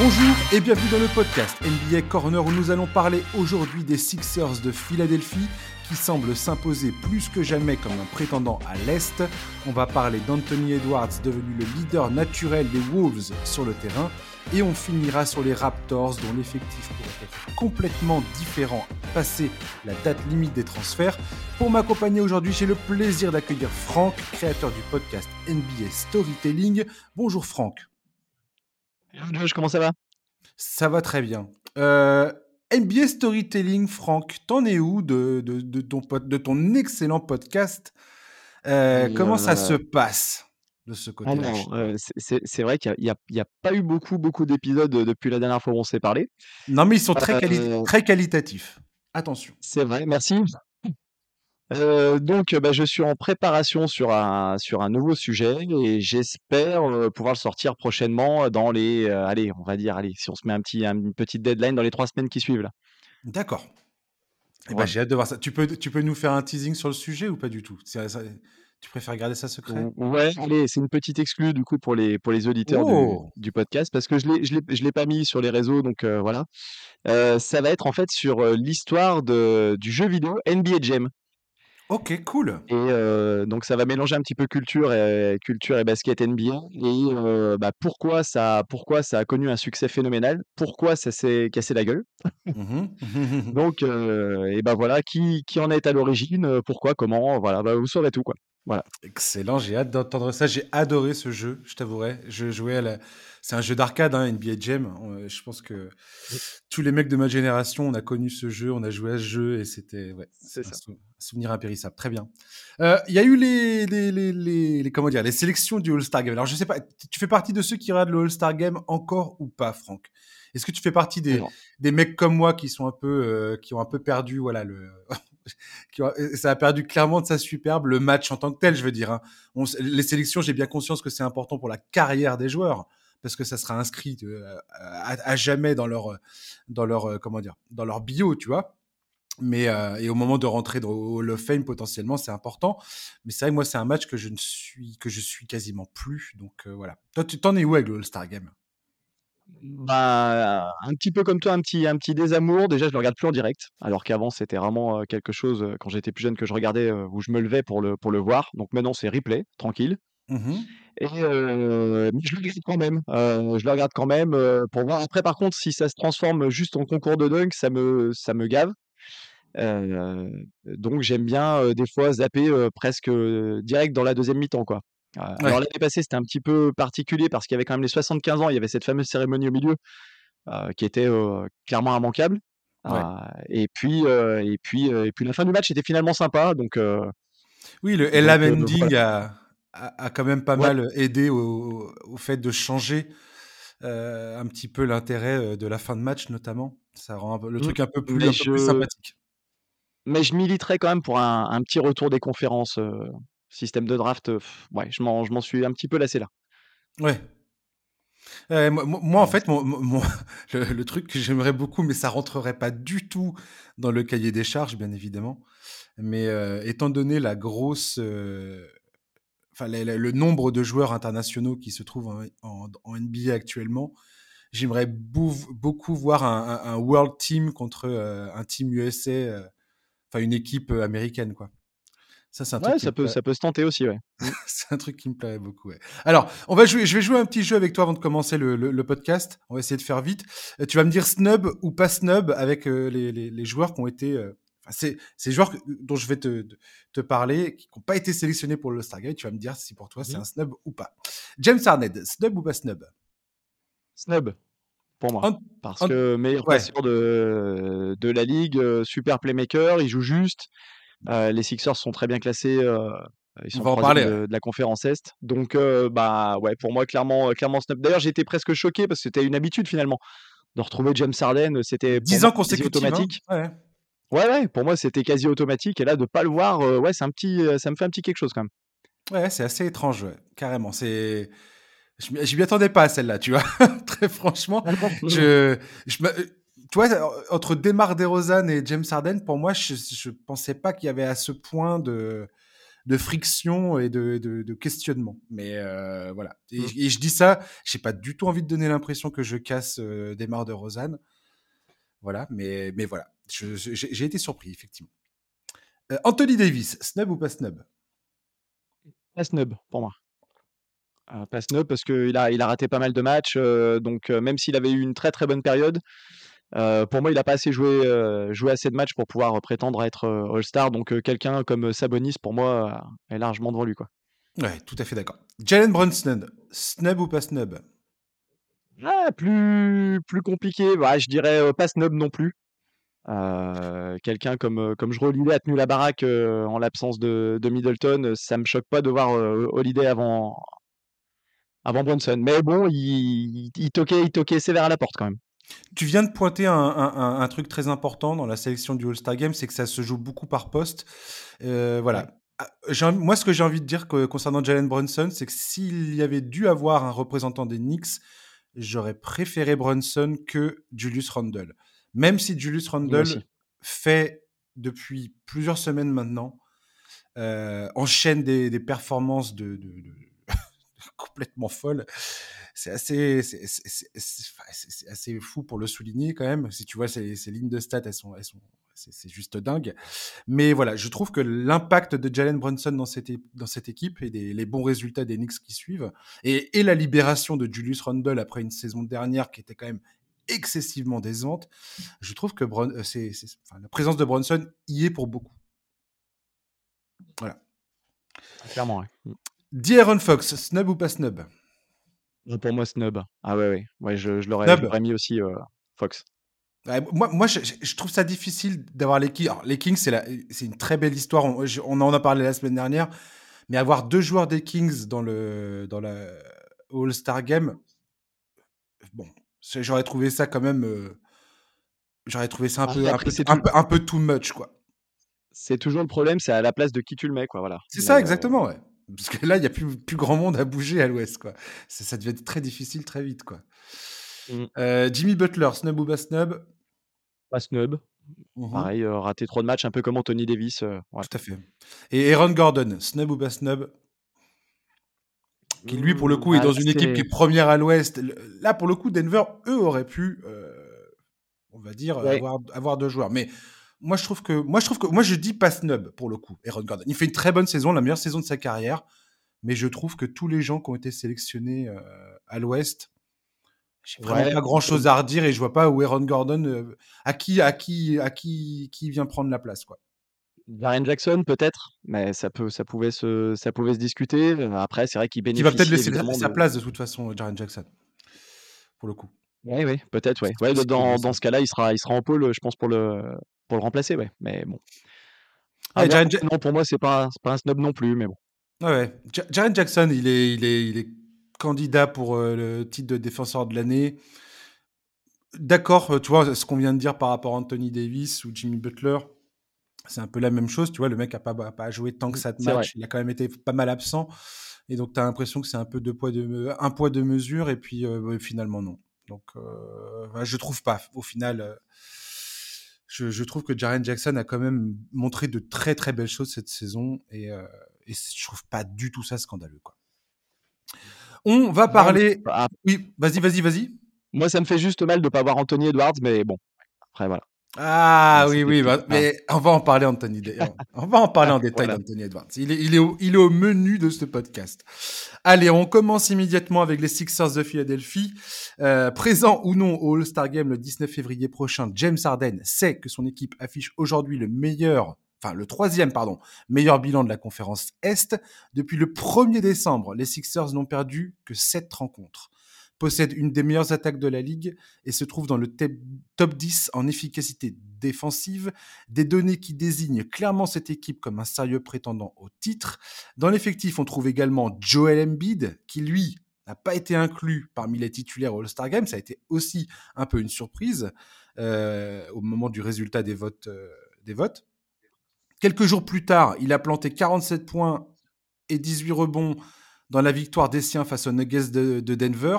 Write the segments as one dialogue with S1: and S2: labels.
S1: Bonjour et bienvenue dans le podcast NBA Corner où nous allons parler aujourd'hui des Sixers de Philadelphie qui semblent s'imposer plus que jamais comme un prétendant à l'Est. On va parler d'Anthony Edwards devenu le leader naturel des Wolves sur le terrain et on finira sur les Raptors dont l'effectif pourrait être complètement différent passé la date limite des transferts. Pour m'accompagner aujourd'hui, j'ai le plaisir d'accueillir Franck, créateur du podcast NBA Storytelling. Bonjour Franck.
S2: Comment ça va?
S1: Ça va très bien. Euh, NBA Storytelling, Franck, t'en es où de, de, ton, de ton excellent podcast? Euh, Comment ça se passe de ce côté-là?
S2: euh, C'est vrai qu'il n'y a, pas eu beaucoup, beaucoup d'épisodes depuis la dernière fois où on s'est parlé.
S1: Non, mais ils sont très, très qualitatifs. Attention.
S2: C'est vrai, merci. Euh, donc, bah, je suis en préparation sur un, sur un nouveau sujet et j'espère euh, pouvoir le sortir prochainement dans les, euh, allez, on va dire, allez, si on se met un petit, une petite deadline dans les trois semaines qui suivent là.
S1: D'accord. Eh ben, j'ai hâte de voir ça. Tu peux, tu peux nous faire un teasing sur le sujet ou pas du tout? Tu préfères garder ça secret?
S2: Ouais, allez, c'est une petite exclue du coup pour les, pour les auditeurs oh! du, podcast parce que je ne l'ai pas mis sur les réseaux, donc voilà. ça va être en fait sur l'histoire du jeu vidéo NBA Jam.
S1: Ok, cool.
S2: Et donc ça va mélanger un petit peu culture et culture et basket NBA et bah, pourquoi ça pourquoi ça a connu un succès phénoménal, pourquoi ça s'est cassé la gueule? Mmh donc et ben voilà qui qui en est à l'origine, pourquoi, comment, voilà, bah, vous saurez tout quoi. Voilà.
S1: Excellent, j'ai hâte d'entendre ça. J'ai adoré ce jeu, je t'avouerai. Je jouais à la... C'est un jeu d'arcade, hein, NBA Jam. Je pense que tous les mecs de ma génération, on a connu ce jeu, on a joué à ce jeu et c'était ouais, un, un, souvenir impérissable. Très bien. Euh, il y a eu les, les, les, les, comment dire, les sélections du All-Star Game. Alors je sais pas, tu fais partie de ceux qui regardent le All-Star Game encore ou pas, Franck? Est-ce que tu fais partie des, des mecs comme moi qui sont un peu, euh, qui ont un peu perdu, voilà, le ça a perdu clairement de sa superbe, le match en tant que tel, je veux dire. Hein. les sélections, j'ai bien conscience que c'est important pour la carrière des joueurs parce que ça sera inscrit euh, à, jamais dans leur, dans leur, euh, comment dire, dans leur bio, tu vois. Mais euh, et au moment de rentrer dans le Hall Fame potentiellement, c'est important. Mais c'est vrai que moi, c'est un match que je ne suis que je suis quasiment plus. Donc voilà. Toi, tu t'en es où avec le Star Game?
S2: Bah, un petit peu comme toi, un petit, un petit désamour. Déjà, je le regarde plus en direct, alors qu'avant, c'était vraiment quelque chose, quand j'étais plus jeune, que je regardais, où je me levais pour le, pour le voir. Donc maintenant, c'est replay, tranquille. Mmh Et mais je le regarde quand même. je le regarde quand même pour voir. Après, par contre, si ça se transforme juste en concours de dunk, ça me, ça me gave. donc, j'aime bien des fois zapper presque direct dans la deuxième mi-temps, quoi. Alors l'année passée, c'était un petit peu particulier parce qu'il y avait quand même les 75 ans, il y avait cette fameuse cérémonie au milieu qui était clairement immanquable. et puis et puis et puis la fin du match était finalement sympa, donc.
S1: oui, le Ella Mending a, a, quand même pas mal aidé au, au, fait de changer un petit peu l'intérêt de la fin de match, notamment. Ça rend le mmh, truc un peu plus, un peu plus sympathique.
S2: Mais je militerais quand même pour un, un petit retour des conférences système de draft, ouais, je m'en suis un petit peu lassé là.
S1: Ouais. moi, en fait, mon, le, truc que j'aimerais beaucoup, mais ça rentrerait pas du tout dans le cahier des charges, bien évidemment. Mais étant donné la grosse, enfin le, nombre de joueurs internationaux qui se trouvent en, NBA actuellement, j'aimerais beaucoup voir un, un, World Team contre un Team USA, enfin une équipe américaine, quoi.
S2: Ça, c'est un truc ça, peut, ça peut se tenter aussi, ouais.
S1: Mmh. c'est un truc qui me plairait beaucoup, ouais. Alors, on va jouer, je vais jouer un petit jeu avec toi avant de commencer le, le, podcast. On va essayer de faire vite. Euh, tu vas me dire snub ou pas snub avec euh, les, les, les, joueurs qui ont été. Euh, c'est ces joueurs dont je vais te, te parler, qui n'ont pas été sélectionnés pour le Stargate. Tu vas me dire si pour toi c'est mmh un snub ou pas. James Arnett, snub ou pas snub?
S2: Snub pour moi. Parce que meilleur ouais. passeur de, de la ligue, super playmaker, il joue juste les Sixers sont très bien classés. ils sont en parler, de, la conférence Est. Donc, bah ouais, pour moi, clairement, clairement snub. D'ailleurs, j'étais presque choqué parce que c'était une habitude finalement de retrouver James Harden. C'était
S1: 10 ans consécutifs. Hein. Automatique.
S2: ouais. ouais. pour moi, c'était quasi automatique. Et là, de pas le voir, ouais, c'est un petit, ça me fait un petit quelque chose quand même.
S1: Ouais, c'est assez étrange, carrément. C'est. Je m'y attendais pas à celle-là, tu vois. Très franchement, je, je, tu vois, entre Demar DeRozan et James Harden, pour moi, je, ne pensais pas qu'il y avait à ce point de, de friction et de, de, questionnement. Mais euh, voilà. Mmh. Et, je dis ça, j'ai pas du tout envie de donner l'impression que je casse euh, des mares de Rosanne. Voilà, mais, mais voilà. J'ai été surpris, effectivement. Euh, Anthony Davis, snub ou pas snub?
S2: Pas snub, pour moi. pas snub parce qu'il a, il a raté pas mal de matchs. donc, même s'il avait eu une très très bonne période, euh, pour moi, il n'a pas assez joué, euh, joué assez de matchs pour pouvoir prétendre à être euh, All-Star. Donc, quelqu'un comme Sabonis, pour moi, est largement devant lui. Quoi.
S1: Ouais, tout à fait d'accord. Jalen Brunson, snub ou pas snub?
S2: Ah, plus, plus compliqué. Bah, je dirais pas snub non plus. quelqu'un comme, comme je Holiday a tenu la baraque en l'absence de, de, Middleton. Ça me choque pas de voir Holiday avant, avant Brunson. Mais bon, il, il, toquait, il toquait sévère à la porte quand même.
S1: Tu viens de pointer un, truc très important dans la sélection du All-Star Game, c'est que ça se joue beaucoup par poste. Euh, voilà. Ah, moi, ce que j'ai envie de dire concernant Jalen Brunson, c'est que s'il y avait dû avoir un représentant des Knicks, j'aurais préféré Brunson que Julius Randle. Même si Julius Randle fait depuis plusieurs semaines maintenant, euh, enchaîne des, performances de complètement folles c'est assez, c'est assez fou pour le souligner quand même. Si tu vois ces, lignes de stats, elles sont, elles sont, c'est juste dingue. Mais voilà, je trouve que l'impact de Jalen Brunson dans cette, dans cette équipe et les bons résultats des Knicks qui suivent, et, la libération de Julius Randle après une saison dernière qui était quand même excessivement décevante, je trouve que euh, la présence de Brunson y est pour beaucoup. Voilà.
S2: Clairement, ouais.
S1: D'Aaron Fox, snub ou pas snub?
S2: Pour moi, Snub. Ah ouais, ouais. ouais je, je l'aurais mis aussi euh, Fox.
S1: moi, moi je, je, trouve ça difficile d'avoir les Kings. Alors, les Kings, c'est une très belle histoire. On, on, en a parlé la semaine dernière. Mais avoir deux joueurs des Kings dans, le, dans la All-Star Game, bon, j'aurais trouvé ça quand même. Euh, j'aurais trouvé ça un, peu, un, peu, un, peu, too much, quoi.
S2: C'est toujours le problème, c'est à la place de qui tu le mets, quoi. Voilà.
S1: C'est ça, exactement, ouais. Parce que là, il n'y a plus, plus grand monde à bouger à l'ouest, quoi. Ça, ça, devait être très difficile très vite, quoi. Mmh. Euh, Jimmy Butler, snub ou pas snub?
S2: Pas snub. Mmh Pareil, euh, raté trop de matchs, un peu comme Anthony Davis. Euh,
S1: Tout à fait. Et Aaron Gordon, snub ou pas snub? Qui lui, pour le coup, est mmh, dans une équipe qui est première à l'ouest. Là, pour le coup, Denver, eux, auraient pu, on va dire, avoir, avoir deux joueurs. Mais moi je trouve que moi je trouve que moi je dis pas snub pour le coup Aaron Gordon. Il fait une très bonne saison, la meilleure saison de sa carrière, mais je trouve que tous les gens qui ont été sélectionnés euh, à l'Ouest, j'ai vraiment pas grand chose à redire et je vois pas où Aaron Gordon euh, à qui à qui à qui qui vient prendre la place quoi.
S2: Jaren Jackson peut-être, mais ça peut ça pouvait se ça pouvait se discuter. Après c'est vrai qu'il bénéficie. Il
S1: va peut-être laisser sa place de toute façon Jaren Jackson pour le coup.
S2: Oui, oui, peut-être, ouais. ouais dans, dans ce cas-là, il sera, il sera en pôle, je pense, pour le, pour le remplacer, ouais. Mais bon. Ah, non, pour moi, c'est pas, pas un snob non plus, mais bon.
S1: ouais. Jaren Jackson, il est, il est, il est candidat pour euh, le titre de défenseur de l'année. D'accord, euh, tu vois, ce qu'on vient de dire par rapport à Anthony Davis ou Jimmy Butler, c'est un peu la même chose. Tu vois, le mec n'a pas, pas joué tant que ça de match. Il a quand même été pas mal absent. Et donc, tu as l'impression que c'est un peu deux poids, de, un poids, de mesure. Et puis, euh, finalement, non. Donc, euh, je trouve pas. Au final, je, trouve que Jaren Jackson a quand même montré de très très belles choses cette saison et, euh, et je trouve pas du tout ça scandaleux. Quoi. On va parler. Oui, vas-y, vas-y, vas-y.
S2: Moi, ça me fait juste mal de ne pas voir Anthony Edwards, mais bon, après voilà.
S1: Ah oui, oui, bah, mais on va en parler, Anthony. on va en parler en détail d'Anthony Edwards. Il est, il, est au, il est au menu de ce podcast. Allez, on commence immédiatement avec les Sixers de Philadelphie. Euh, présent ou non au All-Star Game le 19 février prochain, James Harden sait que son équipe affiche aujourd'hui le meilleur enfin le troisième, pardon, meilleur bilan de la conférence Est. Depuis le 1er décembre, les Sixers n'ont perdu que 7 rencontres possède une des meilleures attaques de la ligue et se trouve dans le top 10 en efficacité défensive, des données qui désignent clairement cette équipe comme un sérieux prétendant au titre. Dans l'effectif, on trouve également Joel Embiid, qui lui n'a pas été inclus parmi les titulaires au All-Star Game, ça a été aussi un peu une surprise euh, au moment du résultat des votes, euh, des votes. Quelques jours plus tard, il a planté 47 points et 18 rebonds dans la victoire des siens face aux Nuggets de Denver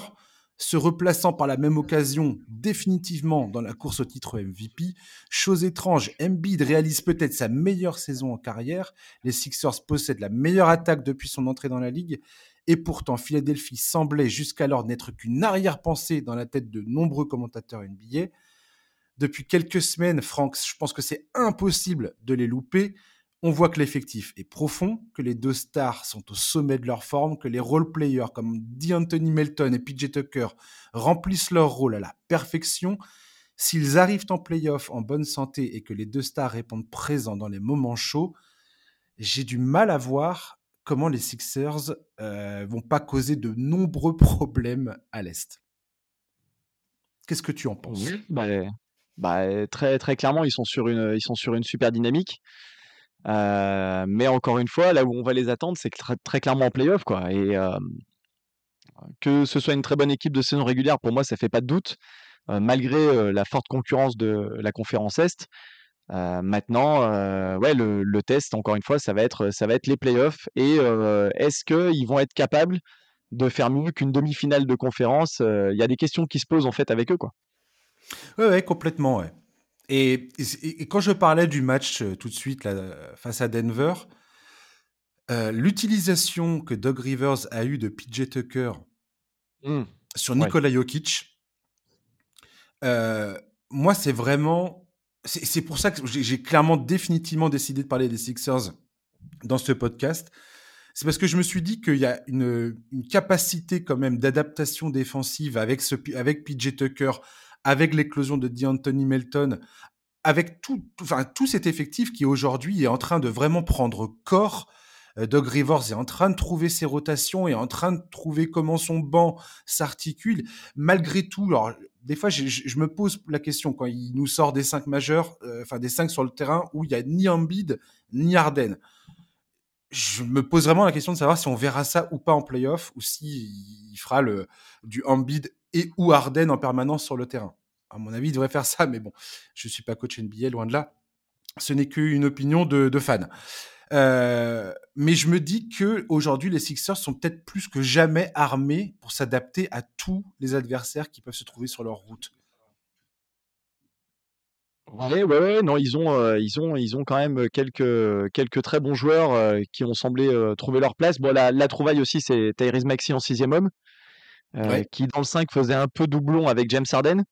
S1: se replaçant par la même occasion définitivement dans la course au titre MVP. Chose étrange, Embiid réalise peut-être sa meilleure saison en carrière. Les Sixers possèdent la meilleure attaque depuis son entrée dans la ligue. Et pourtant, Philadelphie semblait jusqu'alors n'être qu'une arrière-pensée dans la tête de nombreux commentateurs NBA. Depuis quelques semaines, Franck, je pense que c'est impossible de les louper on voit que l'effectif est profond, que les deux stars sont au sommet de leur forme, que les role-players comme D'Anthony Melton et PJ Tucker remplissent leur rôle à la perfection. S'ils arrivent en playoff en bonne santé et que les deux stars répondent présents dans les moments chauds, j'ai du mal à voir comment les Sixers euh, vont pas causer de nombreux problèmes à l'Est. Qu'est-ce que tu en penses?
S2: Bah, bah, très, très clairement, ils sont sur une, ils sont sur une super dynamique. Euh, mais encore une fois, là où on va les attendre, c'est très, clairement en playoff, quoi. Et que ce soit une très bonne équipe de saison régulière, pour moi, ça fait pas de doute, malgré la forte concurrence de la conférence Est. maintenant, ouais, le, le, test, encore une fois, ça va être, ça va être les playoffs. Et est-ce qu'ils vont être capables de faire mieux qu'une demi-finale de conférence? Il y a des questions qui se posent en fait avec eux, quoi.
S1: Ouais, ouais, complètement, ouais. Et, quand je parlais du match euh, tout de suite là, face à Denver, euh, l'utilisation que Doug Rivers a eue de PJ Tucker mmh. sur Nikola Jokic, euh, moi, c'est vraiment. C'est pour ça que j'ai clairement, définitivement décidé de parler des Sixers dans ce podcast. C'est parce que je me suis dit qu'il y a une, une, capacité quand même d'adaptation défensive avec, ce, avec PJ Tucker, avec l'éclosion de D'Anthony Melton, avec tout, enfin, tout cet effectif qui aujourd'hui est en train de vraiment prendre corps. Euh, Doug Rivers est en train de trouver ses rotations, est en train de trouver comment son banc s'articule. Malgré tout, alors, des fois, je, me pose la question quand il nous sort des cinq majeurs, euh, enfin des cinq sur le terrain où il y a ni Embiid ni Arden. Je me pose vraiment la question de savoir si on verra ça ou pas en playoff ou si il fera le, du Embiid et ou Arden en permanence sur le terrain. À mon avis, il devrait faire ça, mais bon, je ne suis pas coach NBA, loin de là. Ce n'est qu'une opinion de, de fan. Euh, mais je me dis que aujourd'hui, les Sixers sont peut-être plus que jamais armés pour s'adapter à tous les adversaires qui peuvent se trouver sur leur route.
S2: Ouais, ouais, non, ils ont, euh, ils ont, ils ont quand même quelques, quelques très bons joueurs euh, qui ont semblé trouver leur place. Bon, la, la trouvaille aussi, c'est Tyrese Maxi en sixième homme. Qui dans le 5 faisait un peu doublon avec James Harden.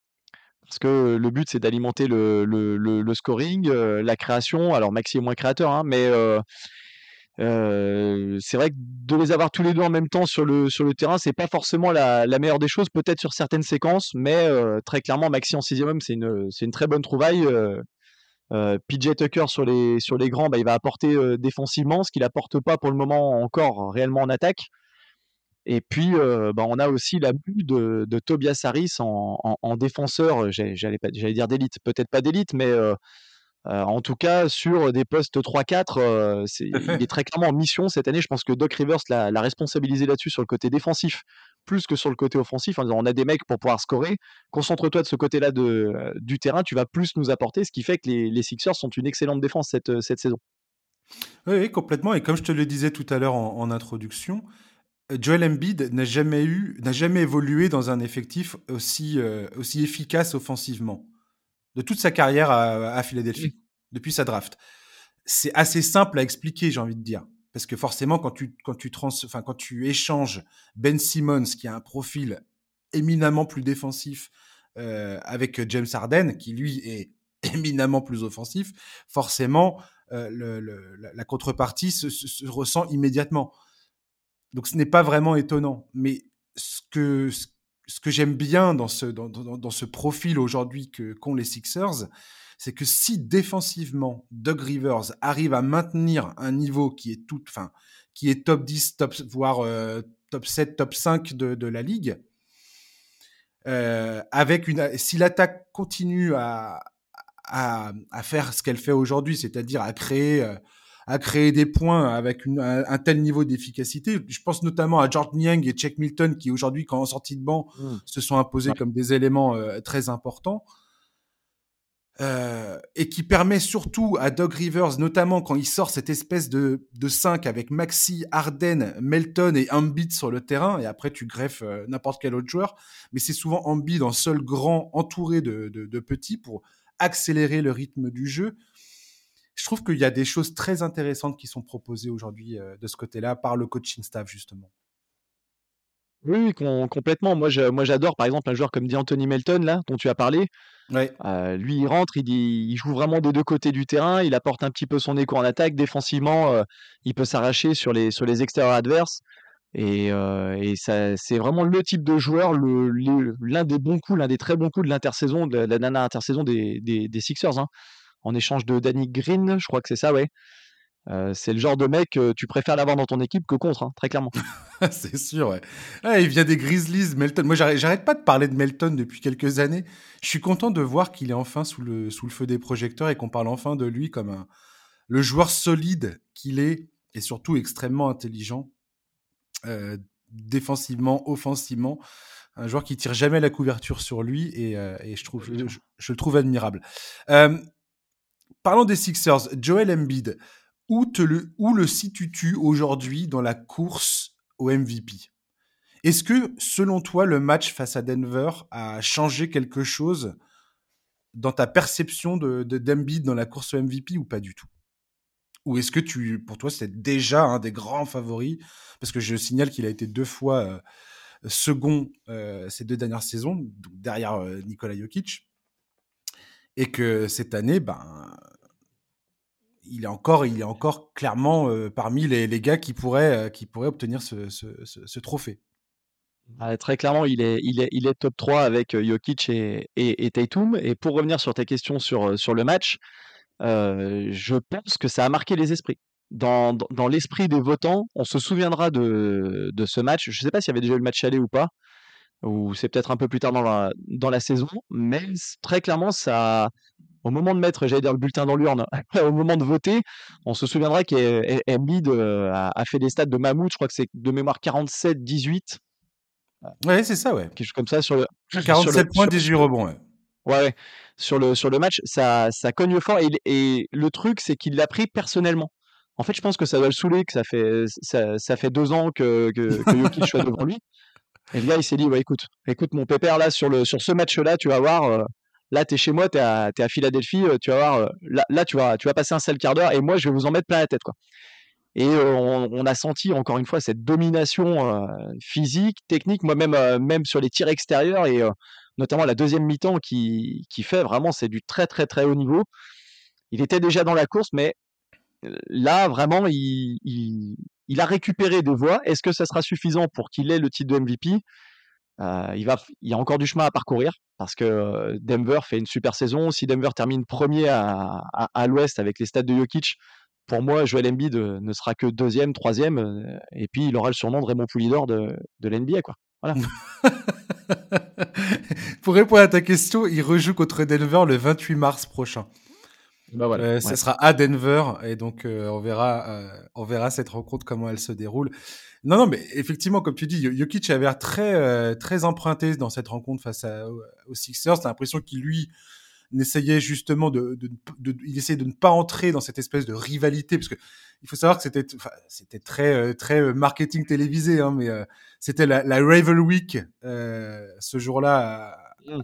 S2: Parce que le but, c'est d'alimenter le, le, le, scoring, la création. Alors, Maxi est moins créateur, hein, mais c'est vrai que de les avoir tous les deux en même temps sur le, sur le terrain, c'est pas forcément la, la, meilleure des choses, peut-être sur certaines séquences, mais très clairement, Maxi en sixième homme, c'est une, très bonne trouvaille. PJ Tucker sur les, sur les grands, bah, il va apporter défensivement, ce qu'il apporte pas pour le moment encore réellement en attaque. Et puis, bah, on a aussi l'abus de, de Tobias Harris en, défenseur, j'allais, dire d'élite, peut-être pas d'élite, mais en tout cas, sur des postes 3-4, il est très clairement en mission cette année. Je pense que Doc Rivers l'a, responsabilisé là-dessus sur le côté défensif, plus que sur le côté offensif, en disant on a des mecs pour pouvoir scorer, concentre-toi de ce côté-là du terrain, tu vas plus nous apporter, ce qui fait que les, Sixers sont une excellente défense cette, cette saison.
S1: Oui, complètement. Et comme je te le disais tout à l'heure en introduction, Joel Embiid n'a jamais eu, n'a jamais évolué dans un effectif aussi, euh, aussi efficace offensivement de toute sa carrière à, Philadelphie, depuis sa draft. C'est assez simple à expliquer, j'ai envie de dire. Parce que forcément, quand tu, quand tu, trans, enfin, quand tu échanges Ben Simmons, qui a un profil éminemment plus défensif, euh, avec James Harden, qui lui est éminemment plus offensif, forcément, euh, le, la, contrepartie se, ressent immédiatement. Donc ce n'est pas vraiment étonnant. Mais ce que, ce que j'aime bien dans ce, dans, ce profil aujourd'hui qu'ont les Sixers, c'est que si défensivement, Doug Rivers arrive à maintenir un niveau qui est tout, enfin, qui est top 10, top, voire euh, top 7, top 5 de, de la ligue, euh, avec une, si l'attaque continue à, à, à, faire ce qu'elle fait aujourd'hui, c'est-à-dire à créer euh, à créer des points avec un, tel niveau d'efficacité. Je pense notamment à George Niang et Chuck Milton qui aujourd'hui, quand en sortie de banc, mmh. se sont imposés comme des éléments euh, très importants. Euh, et qui permet surtout à Doug Rivers, notamment quand il sort cette espèce de, de 5 avec Maxi, Arden, Melton et Embiid sur le terrain, et après tu greffes euh, n'importe quel autre joueur, mais c'est souvent Embiid en seul grand entouré de, de, petits pour accélérer le rythme du jeu. Je trouve qu'il y a des choses très intéressantes qui sont proposées aujourd'hui euh, de ce côté-là par le coaching staff justement.
S2: Oui, complètement. Moi, moi, j'adore, par exemple, un joueur comme Anthony Melton, là, dont tu as parlé.
S1: Ouais.
S2: Euh, lui, il rentre, il, il joue vraiment des deux côtés du terrain. Il apporte un petit peu son écho en attaque. Défensivement, euh, il peut s'arracher sur les, sur les extérieurs adverses. Et, euh, c'est vraiment le type de joueur, l'un des bons coups, l'un des très bons coups de l'intersaison, de la dernière intersaison des, des, des Sixers. Hein. En échange de Danny Green, je crois que c'est ça, ouais. Euh, c'est le genre de mec, tu préfères l'avoir dans ton équipe que contre, hein, très clairement.
S1: c'est sûr, ouais. il vient des Grizzlies, Melton. Moi, j'arrête pas de parler de Melton depuis quelques années. Je suis content de voir qu'il est enfin sous le, sous le feu des projecteurs et qu'on parle enfin de lui comme un, le joueur solide qu'il est et surtout extrêmement intelligent, euh, défensivement, offensivement. Un joueur qui tire jamais la couverture sur lui et, euh, je, trouve, je, le trouve admirable. Parlons des Sixers, Joel Embiid où, te le, où le situes-tu aujourd'hui dans la course au MVP Est-ce que, selon toi, le match face à Denver a changé quelque chose dans ta perception de, de dans la course au MVP ou pas du tout? Ou est-ce que tu, pour toi, c'est déjà un des grands favoris? Parce que je signale qu'il a été deux fois euh, second euh, ces deux dernières saisons, derrière euh, Nikola Jokic. Et que cette année, ben, il est encore, il est encore clairement euh, parmi les, les, gars qui pourraient, euh, qui pourraient obtenir ce, ce, trophée.
S2: Ah, très clairement, il est, il, est, il est top 3 avec euh, Jokic et, et, et, pour revenir sur ta question sur, sur le match, je pense que ça a marqué les esprits. Dans, dans, dans l'esprit des votants, on se souviendra de, de ce match. Je ne sais pas s'il y avait déjà eu le match aller ou pas, ou c'est peut-être un peu plus tard dans la, dans la saison, mais très clairement, ça, au moment de mettre, j'allais dire le bulletin dans l'urne, au moment de voter, on se souviendra qu'Embiid euh, a, a fait des stats de mammouth, je crois que c'est de mémoire 47-18.
S1: Ouais, c'est ça, ouais.
S2: Quelque chose comme ça sur le.
S1: 47 points, 18 rebonds, ouais.
S2: Ouais, sur le, sur le match, ça, ça cogne fort. Et, et le truc, c'est qu'il l'a pris personnellement. En fait, je pense que ça doit le saouler, que ça fait, ça, ça fait deux ans que, que, que Yoki soit devant lui. Et le gars, il s'est dit, ouais, écoute, écoute, mon pépère, là, sur, le, sur ce match-là, tu vas voir, euh, Là, tu es chez moi, tu es, à Philadelphie, euh, tu vas voir, euh, là, tu, vas, tu vas passer un seul quart d'heure et moi, je vais vous en mettre plein la tête. Quoi. Et euh, on, a senti encore une fois cette domination physique, technique, moi même, sur les tirs extérieurs et notamment la deuxième mi-temps qui, qui fait vraiment, c'est du très très très haut niveau. Il était déjà dans la course, mais là, vraiment, il, il a récupéré des voix. Est-ce que ça sera suffisant pour qu'il ait le titre de MVP euh, il, y a encore du chemin à parcourir parce que euh, Denver fait une super saison. Si Denver termine premier à, l'ouest avec les stats de Jokic, pour moi, Joel Embiid euh, ne sera que deuxième, troisième, et puis il aura le surnom de Raymond Poulidor de, l'NBA.
S1: Pour répondre à ta question, il rejoue contre Denver le 28 mars prochain.
S2: Bah voilà,
S1: euh, Ça sera à Denver et donc euh, on verra, euh, on verra cette rencontre comment elle se déroule. Non, non, mais effectivement, comme tu dis, Jokic avait l'air très, très emprunté dans cette rencontre face à, aux Sixers. T'as l'impression qu'il lui n'essayait justement de, de, de, il essayait de ne pas entrer dans cette espèce de rivalité parce que il faut savoir que c'était, c'était très, très marketing télévisé, hein, mais c'était la, la Rival Week ce jour-là. Mmh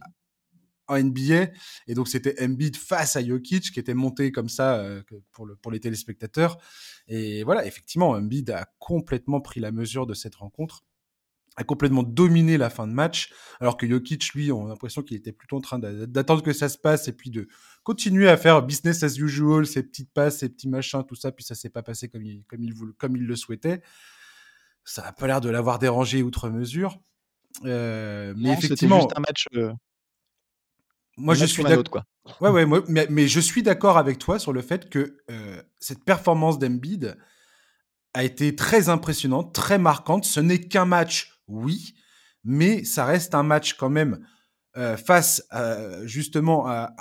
S1: en NBA. Et donc, c'était Embiid face à Jokic qui était monté comme ça euh, pour, le, pour les téléspectateurs. Et voilà, effectivement, Embiid a complètement pris la mesure de cette rencontre a complètement dominé la fin de match, alors que Jokic, lui, on a l'impression qu'il était plutôt en train d'attendre que ça se passe et puis de continuer à faire business as usual, ses petites passes, ses petits machins, tout ça, puis ça s'est pas passé comme il, comme il, comme il le souhaitait. Ça n'a pas l'air de l'avoir dérangé outre mesure. Euh, mais effectivement,
S2: juste un match, euh,
S1: moi, je suis d'accord. Ouais, ouais, moi, mais, mais, je suis d'accord avec toi sur le fait que euh, cette performance d'Embiid a été très impressionnante, très marquante. Ce n'est qu'un match, oui, mais ça reste un match quand même euh, face à, justement à,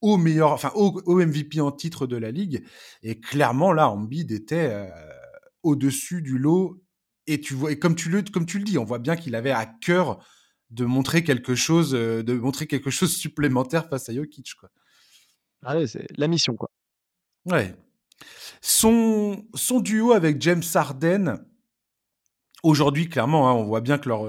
S1: au meilleur, enfin au, au, MVP en titre de la ligue. Et clairement, là, Embiid était euh, au-dessus du lot. Et tu vois, et comme tu le, comme tu le dis, on voit bien qu'il avait à cœur de montrer quelque chose, euh, de montrer quelque chose supplémentaire face à Jokic, quoi.
S2: Ah c'est la mission, quoi.
S1: Ouais. Son, son duo avec James Harden, aujourd'hui, clairement, hein, on voit bien que leur,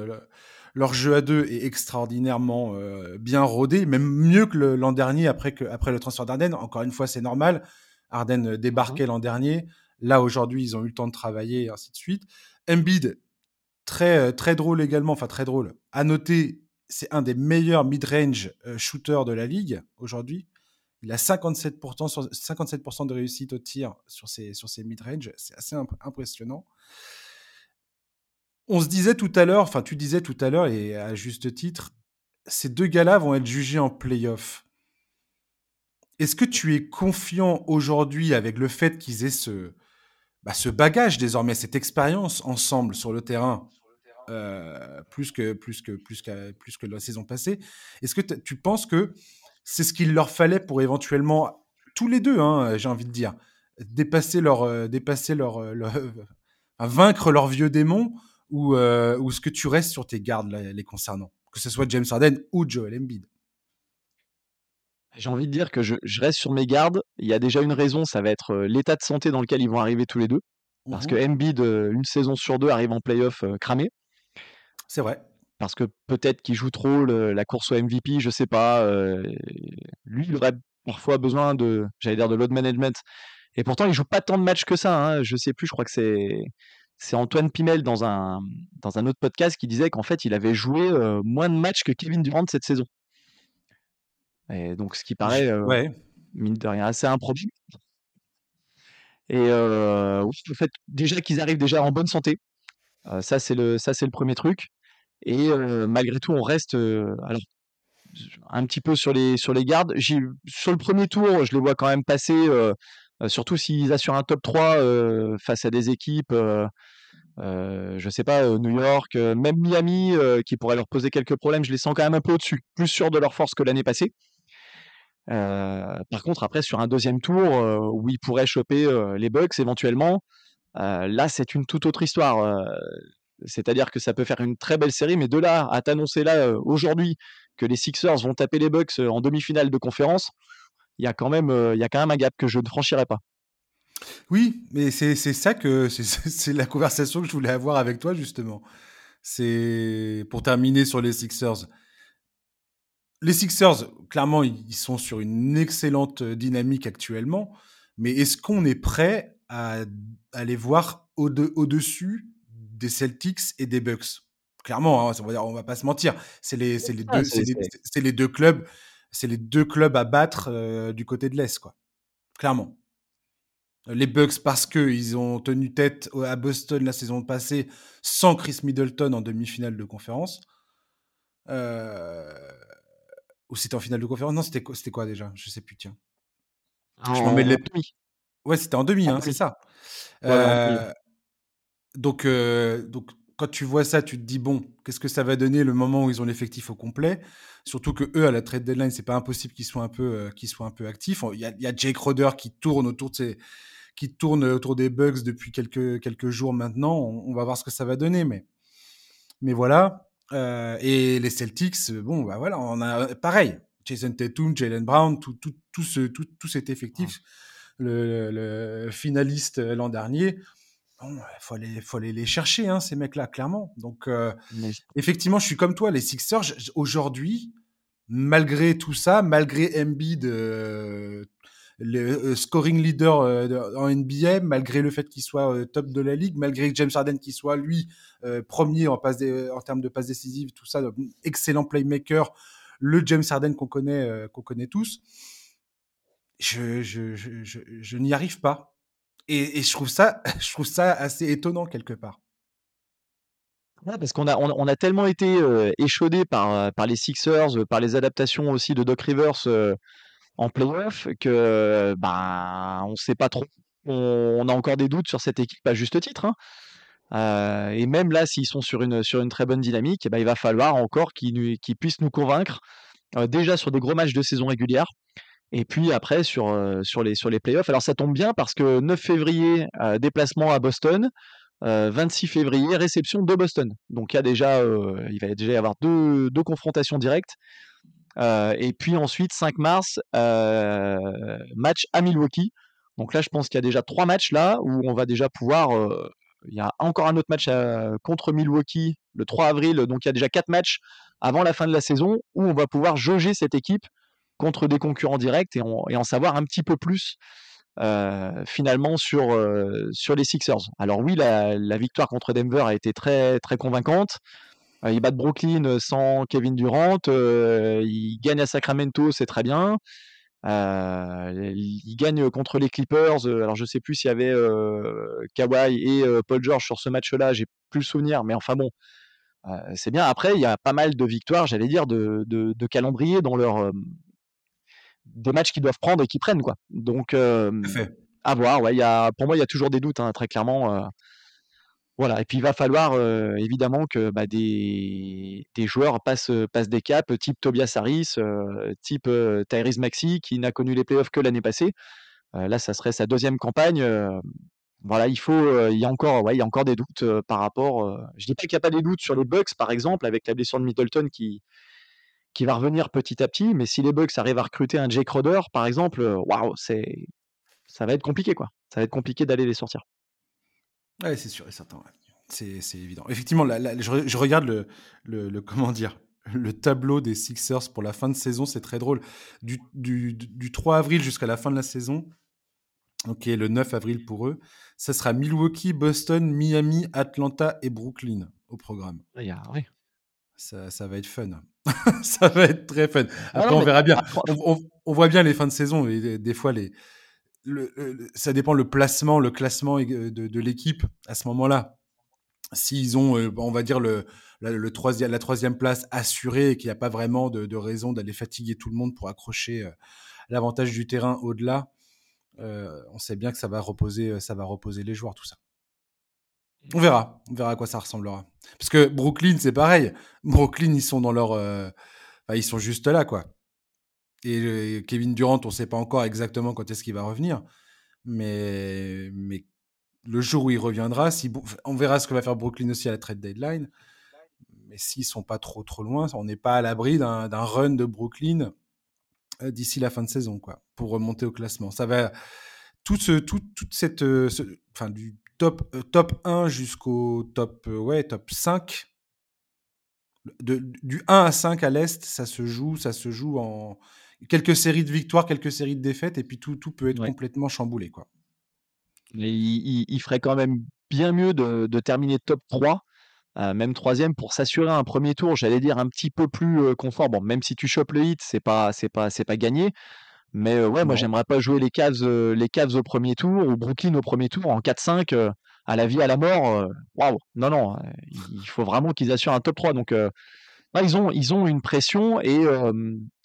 S1: leur jeu à deux est extraordinairement euh, bien rodé, même mieux que l'an dernier après, que, après le transfert d'Arden. Encore une fois, c'est normal. Arden euh, débarquait mhm. l'an dernier. Là, aujourd'hui, ils ont eu le temps de travailler et ainsi de suite. Embiid, très, euh, très drôle également, enfin très drôle. À noter, c'est un des meilleurs mid-range shooters de la ligue aujourd'hui. Il a 57%, sur, 57 de réussite au tir sur ses, sur mid-range. C'est assez impressionnant. On se disait tout à l'heure, enfin tu disais tout à l'heure, et à juste titre, ces deux gars-là vont être jugés en playoff. Est-ce que tu es confiant aujourd'hui avec le fait qu'ils aient ce, bah, ce bagage désormais, cette expérience ensemble sur le terrain, euh, plus, que, plus, que, plus, plus que la saison passée Est-ce que tu penses que c'est ce qu'il leur fallait pour éventuellement, tous les deux, hein, j'ai envie de dire, dépasser leur, euh, dépasser leur, euh, vaincre leur vieux démon ou, euh, ou est-ce que tu restes sur tes gardes les concernant, que ce soit James Harden ou Joel Embiid
S2: J'ai envie de dire que je, reste sur mes gardes. Il y a déjà une raison, ça va être l'état de santé dans lequel ils vont arriver tous les deux. Parce mmh que Embiid, une saison sur deux, arrive en playoff cramé.
S1: C'est vrai.
S2: Parce que peut-être qu'il joue trop la course au MVP, je sais pas. lui, il aurait parfois besoin de, j'allais dire, de load management. Et pourtant, il joue pas tant de matchs que ça. Hein. Je sais plus, je crois que c'est c'est Antoine Pimel dans un, dans un autre podcast qui disait qu'en fait, il avait joué moins de matchs que Kevin Durant cette saison. Et donc, ce qui paraît, mine de rien, assez improbable. Et oui, en fait, déjà qu'ils arrivent déjà en bonne santé, ça, c'est le, ça, c'est le premier truc. Et malgré tout, on reste alors, un petit peu sur les, sur les gardes. Sur le premier tour, je les vois quand même passer surtout s'ils assurent un top 3 euh, face à des équipes, euh, je sais pas, New York, même Miami, qui pourraient leur poser quelques problèmes, je les sens quand même un peu au-dessus, plus sûr de leur force que l'année passée. par contre, après, sur un deuxième tour, où ils pourraient choper les Bucks éventuellement, là, c'est une toute autre histoire. C'est-à-dire que ça peut faire une très belle série, mais de là à t'annoncer là aujourd'hui que les Sixers vont taper les Bucks en demi-finale de conférence, il y a quand même, il y quand même un gap que je ne franchirai pas.
S1: Oui, mais c'est ça que c'est la conversation que je voulais avoir avec toi justement. C'est pour terminer sur les Sixers. Les Sixers, clairement, ils sont sur une excellente dynamique actuellement, mais est-ce qu'on est prêt à, aller voir au-dessus des Celtics et des Bucks Clairement, hein, on, va, on va pas se mentir, c'est les, les, deux, les deux clubs c'est les deux clubs à battre euh, du côté de l'Est, quoi. Clairement. Les Bucks parce qu'ils ont tenu tête à Boston la saison passée sans Chris Middleton en demi-finale de conférence. Euh... Ou c'était en finale de conférence? Non, c'était quoi, c'était quoi déjà? Je sais plus, tiens.
S2: Je m'en mets les...
S1: Ouais, c'était en demi, hein, c'est ça. Euh, donc, euh, donc, quand tu vois ça, tu te dis bon, qu'est-ce que ça va donner le moment où ils ont l'effectif au complet? Surtout que eux, à la trade deadline, c'est pas impossible qu'ils soient un peu, euh, qu'ils soient un peu actifs. Il y, a, Jake Roder qui tourne autour de ces, qui tourne autour des bugs depuis quelques quelques jours maintenant. On, va voir ce que ça va donner, mais mais voilà. Euh, et les Celtics, bon, bah voilà, on a pareil. Jason Tatum, Jalen Brown, tout tout tout ce tout, tout cet effectif, le, le finaliste l'an dernier il faut aller, faut aller les chercher, hein, ces mecs-là, clairement. Donc, euh, effectivement, je suis comme toi, les Sixers, aujourd'hui, malgré tout ça, malgré Embiid, euh, le euh, scoring leader en NBA, malgré le fait qu'il soit top de la ligue, malgré James Harden qui soit, lui, premier en, passe en termes de passes décisives, tout ça, excellent playmaker, le James Harden qu'on connaît, qu'on connaît tous, je, je, je, je n'y arrive pas. Et, je, trouve ça, je trouve ça assez étonnant quelque part.
S2: Parce qu'on a, on, a tellement été euh, échaudé par, par les Sixers, par les adaptations aussi de Doc Rivers en playoff, que bah, on ne sait pas trop. On, a encore des doutes sur cette équipe à juste titre. Hein. Euh, et même là, s'ils sont sur une, sur une très bonne dynamique, eh ben, il va falloir encore qu'ils puissent nous convaincre, déjà sur des gros matchs de saison régulière, et puis après, sur, sur, les, sur les playoffs, alors ça tombe bien parce que 9 février, déplacement à Boston, 26 février, réception de Boston. Donc il, y a déjà, il va déjà y avoir deux, deux confrontations directes. et puis ensuite, 5 mars, match à Milwaukee. Donc là, je pense qu'il y a déjà trois matchs là où on va déjà pouvoir. il y a encore un autre match contre Milwaukee le 3 avril. Donc il y a déjà quatre matchs avant la fin de la saison où on va pouvoir jauger cette équipe contre des concurrents directs et, en savoir un petit peu plus finalement sur, sur les Sixers. Alors oui, la, victoire contre Denver a été très, très convaincante. ils battent Brooklyn sans Kevin Durant. ils gagnent à Sacramento, c'est très bien. ils gagnent contre les Clippers. alors je sais plus s'il y avait Kawhi et Paul George sur ce match-là. J'ai plus le souvenir, mais enfin bon, c'est bien. Après, il y a pas mal de victoires, j'allais dire, de, de, calendrier dans leur des matchs qu'ils doivent prendre et qu'ils prennent quoi. Donc à voir. Ouais, y a, pour moi, il y a toujours des doutes, hein, très clairement. voilà. Et puis il va falloir évidemment que bah, des, des, joueurs passent, passent des caps, type Tobias Harris, type Tyrese Maxi, qui n'a connu les playoffs que l'année passée. là, ça serait sa deuxième campagne voilà, il faut, il y a encore, ouais, il y a encore des doutes par rapport. je dis pas qu'il n'y a pas des doutes sur les Bucks, par exemple, avec la blessure de Middleton qui, qui va revenir petit à petit. Mais si les Bucks arrivent à recruter un Jake Crowder, par exemple, waouh, c'est, ça va être compliqué, quoi. Ça va être compliqué d'aller les sortir.
S1: Ouais, c'est sûr et certain. C'est, évident. Effectivement, je, regarde le, le, comment dire, le tableau des Sixers pour la fin de saison, c'est très drôle. Du, du, du 3 avril jusqu'à la fin de la saison, ok, le 9 avril pour eux, ça sera Milwaukee, Boston, Miami, Atlanta et Brooklyn au programme.
S2: oui.
S1: Ça, ça, va être fun. ça va être très fun. Après, on verra bien. On, voit bien les fins de saison et des, fois, les, le, ça dépend le placement, le classement de, de l'équipe à ce moment-là. S'ils ont, euh, on va dire, le, le troisième, la troisième place assurée et qu'il n'y a pas vraiment de, de raison d'aller fatiguer tout le monde pour accrocher euh, l'avantage du terrain au-delà, euh, on sait bien que ça va reposer, ça va reposer les joueurs, tout ça. On verra, on verra à quoi ça ressemblera. Parce que Brooklyn, c'est pareil. Brooklyn, ils sont dans leur, euh, ils sont juste là, quoi. Et Kevin Durant, on ne sait pas encore exactement quand est-ce qu'il va revenir, mais, mais le jour où il reviendra, si, on verra ce que va faire Brooklyn aussi à la trade deadline. Mais s'ils sont pas trop trop loin, on n'est pas à l'abri d'un run de Brooklyn euh, d'ici la fin de saison, quoi, pour remonter au classement. Ça va tout ce, tout, toute cette, euh, enfin du top euh, top 1 jusqu'au top ouais top 5. De, du 1 à 5 à l'est, ça se joue, ça se joue en quelques séries de victoires, quelques séries de défaites, et puis tout, tout peut être complètement chamboulé, quoi.
S2: il, il, ferait quand même bien mieux de, de terminer top 3 même troisième pour s'assurer un premier tour, j'allais dire un petit peu plus confort. Bon, même si tu chopes le hit, c'est pas c'est pas c'est pas gagné. Mais ouais, moi j'aimerais pas jouer les Cavs les Cavs au premier tour ou Brooklyn au premier tour en 4-5 à la vie à la mort. Waouh, non non, il faut vraiment qu'ils assurent un top 3. Donc ils ont ils ont une pression et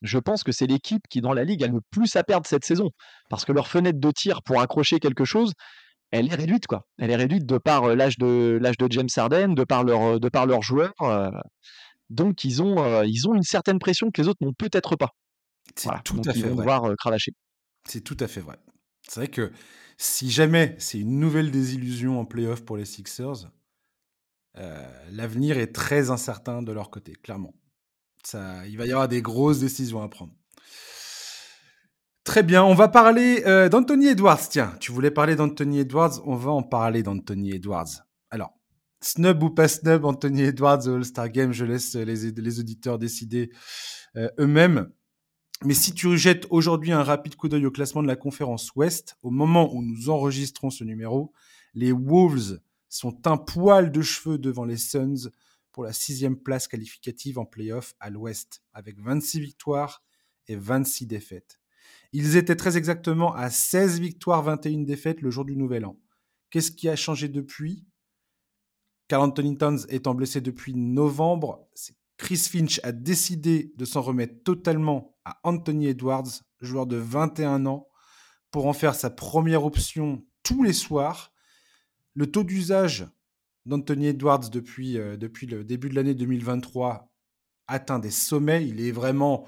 S2: je pense que c'est l'équipe qui dans la ligue a le plus à perdre cette saison parce que leur fenêtre de tir pour accrocher quelque chose, elle est réduite, quoi. Elle est réduite de par l'âge de l'âge de James Harden, de par leur de par leurs joueurs. donc ils ont ils ont une certaine pression que les autres n'ont peut-être pas.
S1: C'est tout à fait
S2: vrai. Cravacher.
S1: C'est tout à fait vrai. C'est vrai que si jamais c'est une nouvelle désillusion en playoff pour les Sixers, l'avenir est très incertain de leur côté, clairement. Ça, il va y avoir des grosses décisions à prendre. Très bien, on va parler euh, d'Anthony Edwards. Tiens, tu voulais parler d'Anthony Edwards, on va en parler d'Anthony Edwards. Alors, snub ou pas snub, Anthony Edwards au All-Star Game, je laisse les, les auditeurs décider euh, eux-mêmes. Mais si tu jettes aujourd'hui un rapide coup d'œil au classement de la conférence Ouest, au moment où nous enregistrons ce numéro, les Wolves sont un poil de cheveux devant les Suns pour la sixième place qualificative en playoff à l'Ouest, avec 26 victoires et 26 défaites. Ils étaient très exactement à 16 victoires, 21 défaites le jour du Nouvel An. Qu'est-ce qui a changé depuis? Carl Anthony Towns étant blessé depuis novembre, Chris Finch a décidé de s'en remettre totalement à Anthony Edwards, joueur de 21 ans, pour en faire sa première option tous les soirs. Le taux d'usage d'Anthony Edwards depuis, euh, depuis le début de l'année 2023 atteint des sommets. Il est vraiment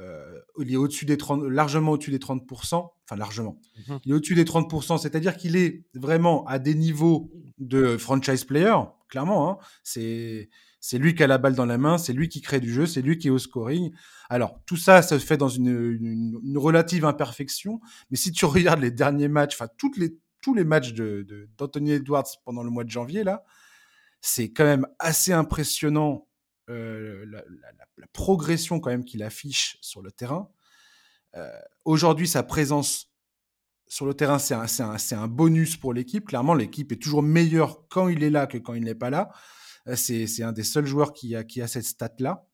S1: euh, il est au-dessus des 30, largement au-dessus des 30%, enfin largement. Mhm. Il est au-dessus des 30%, c'est-à-dire qu'il est vraiment à des niveaux de franchise player, clairement. Hein. c'est C'est lui qui a la balle dans la main, c'est lui qui crée du jeu, c'est lui qui est au scoring. Alors, tout ça, ça se fait dans une, relative imperfection. Mais si tu regardes les derniers matchs, enfin, les, tous les matchs d'Anthony Edwards pendant le mois de janvier, là, c'est quand même assez impressionnant euh, la, progression quand même qu'il affiche sur le terrain. Euh, aujourd'hui, sa présence sur le terrain, c'est un, un, bonus pour l'équipe. Clairement, l'équipe est toujours meilleure quand il est là que quand il n'est pas là. Euh, c'est un des seuls joueurs qui a, cette stat-là.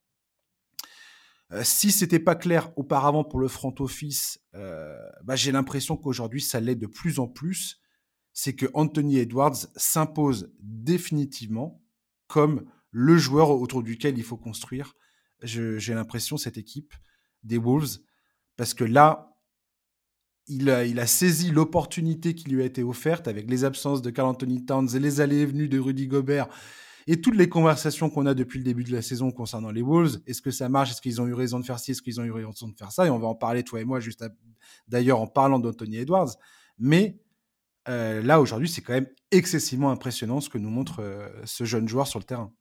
S1: Euh, si c'était pas clair auparavant pour le front office, euh, bah, j'ai l'impression qu'aujourd'hui ça l'est de plus en plus. C'est que Anthony Edwards s'impose définitivement comme le joueur autour duquel il faut construire. J'ai l'impression cette équipe des Wolves parce que là, il a, il a saisi l'opportunité qui lui a été offerte avec les absences de Carl Anthony Towns et les allées et venues de Rudy Gobert et toutes les conversations qu'on a depuis le début de la saison concernant les Wolves. Est-ce que ça marche? Est-ce qu'ils ont eu raison de faire ci? Est-ce qu'ils ont eu raison de faire ça? Et on va en parler, toi et moi, juste d'ailleurs en parlant d'Anthony Edwards. Mais euh, là, aujourd'hui, c'est quand même excessivement impressionnant ce que nous montre euh, ce jeune joueur sur le terrain.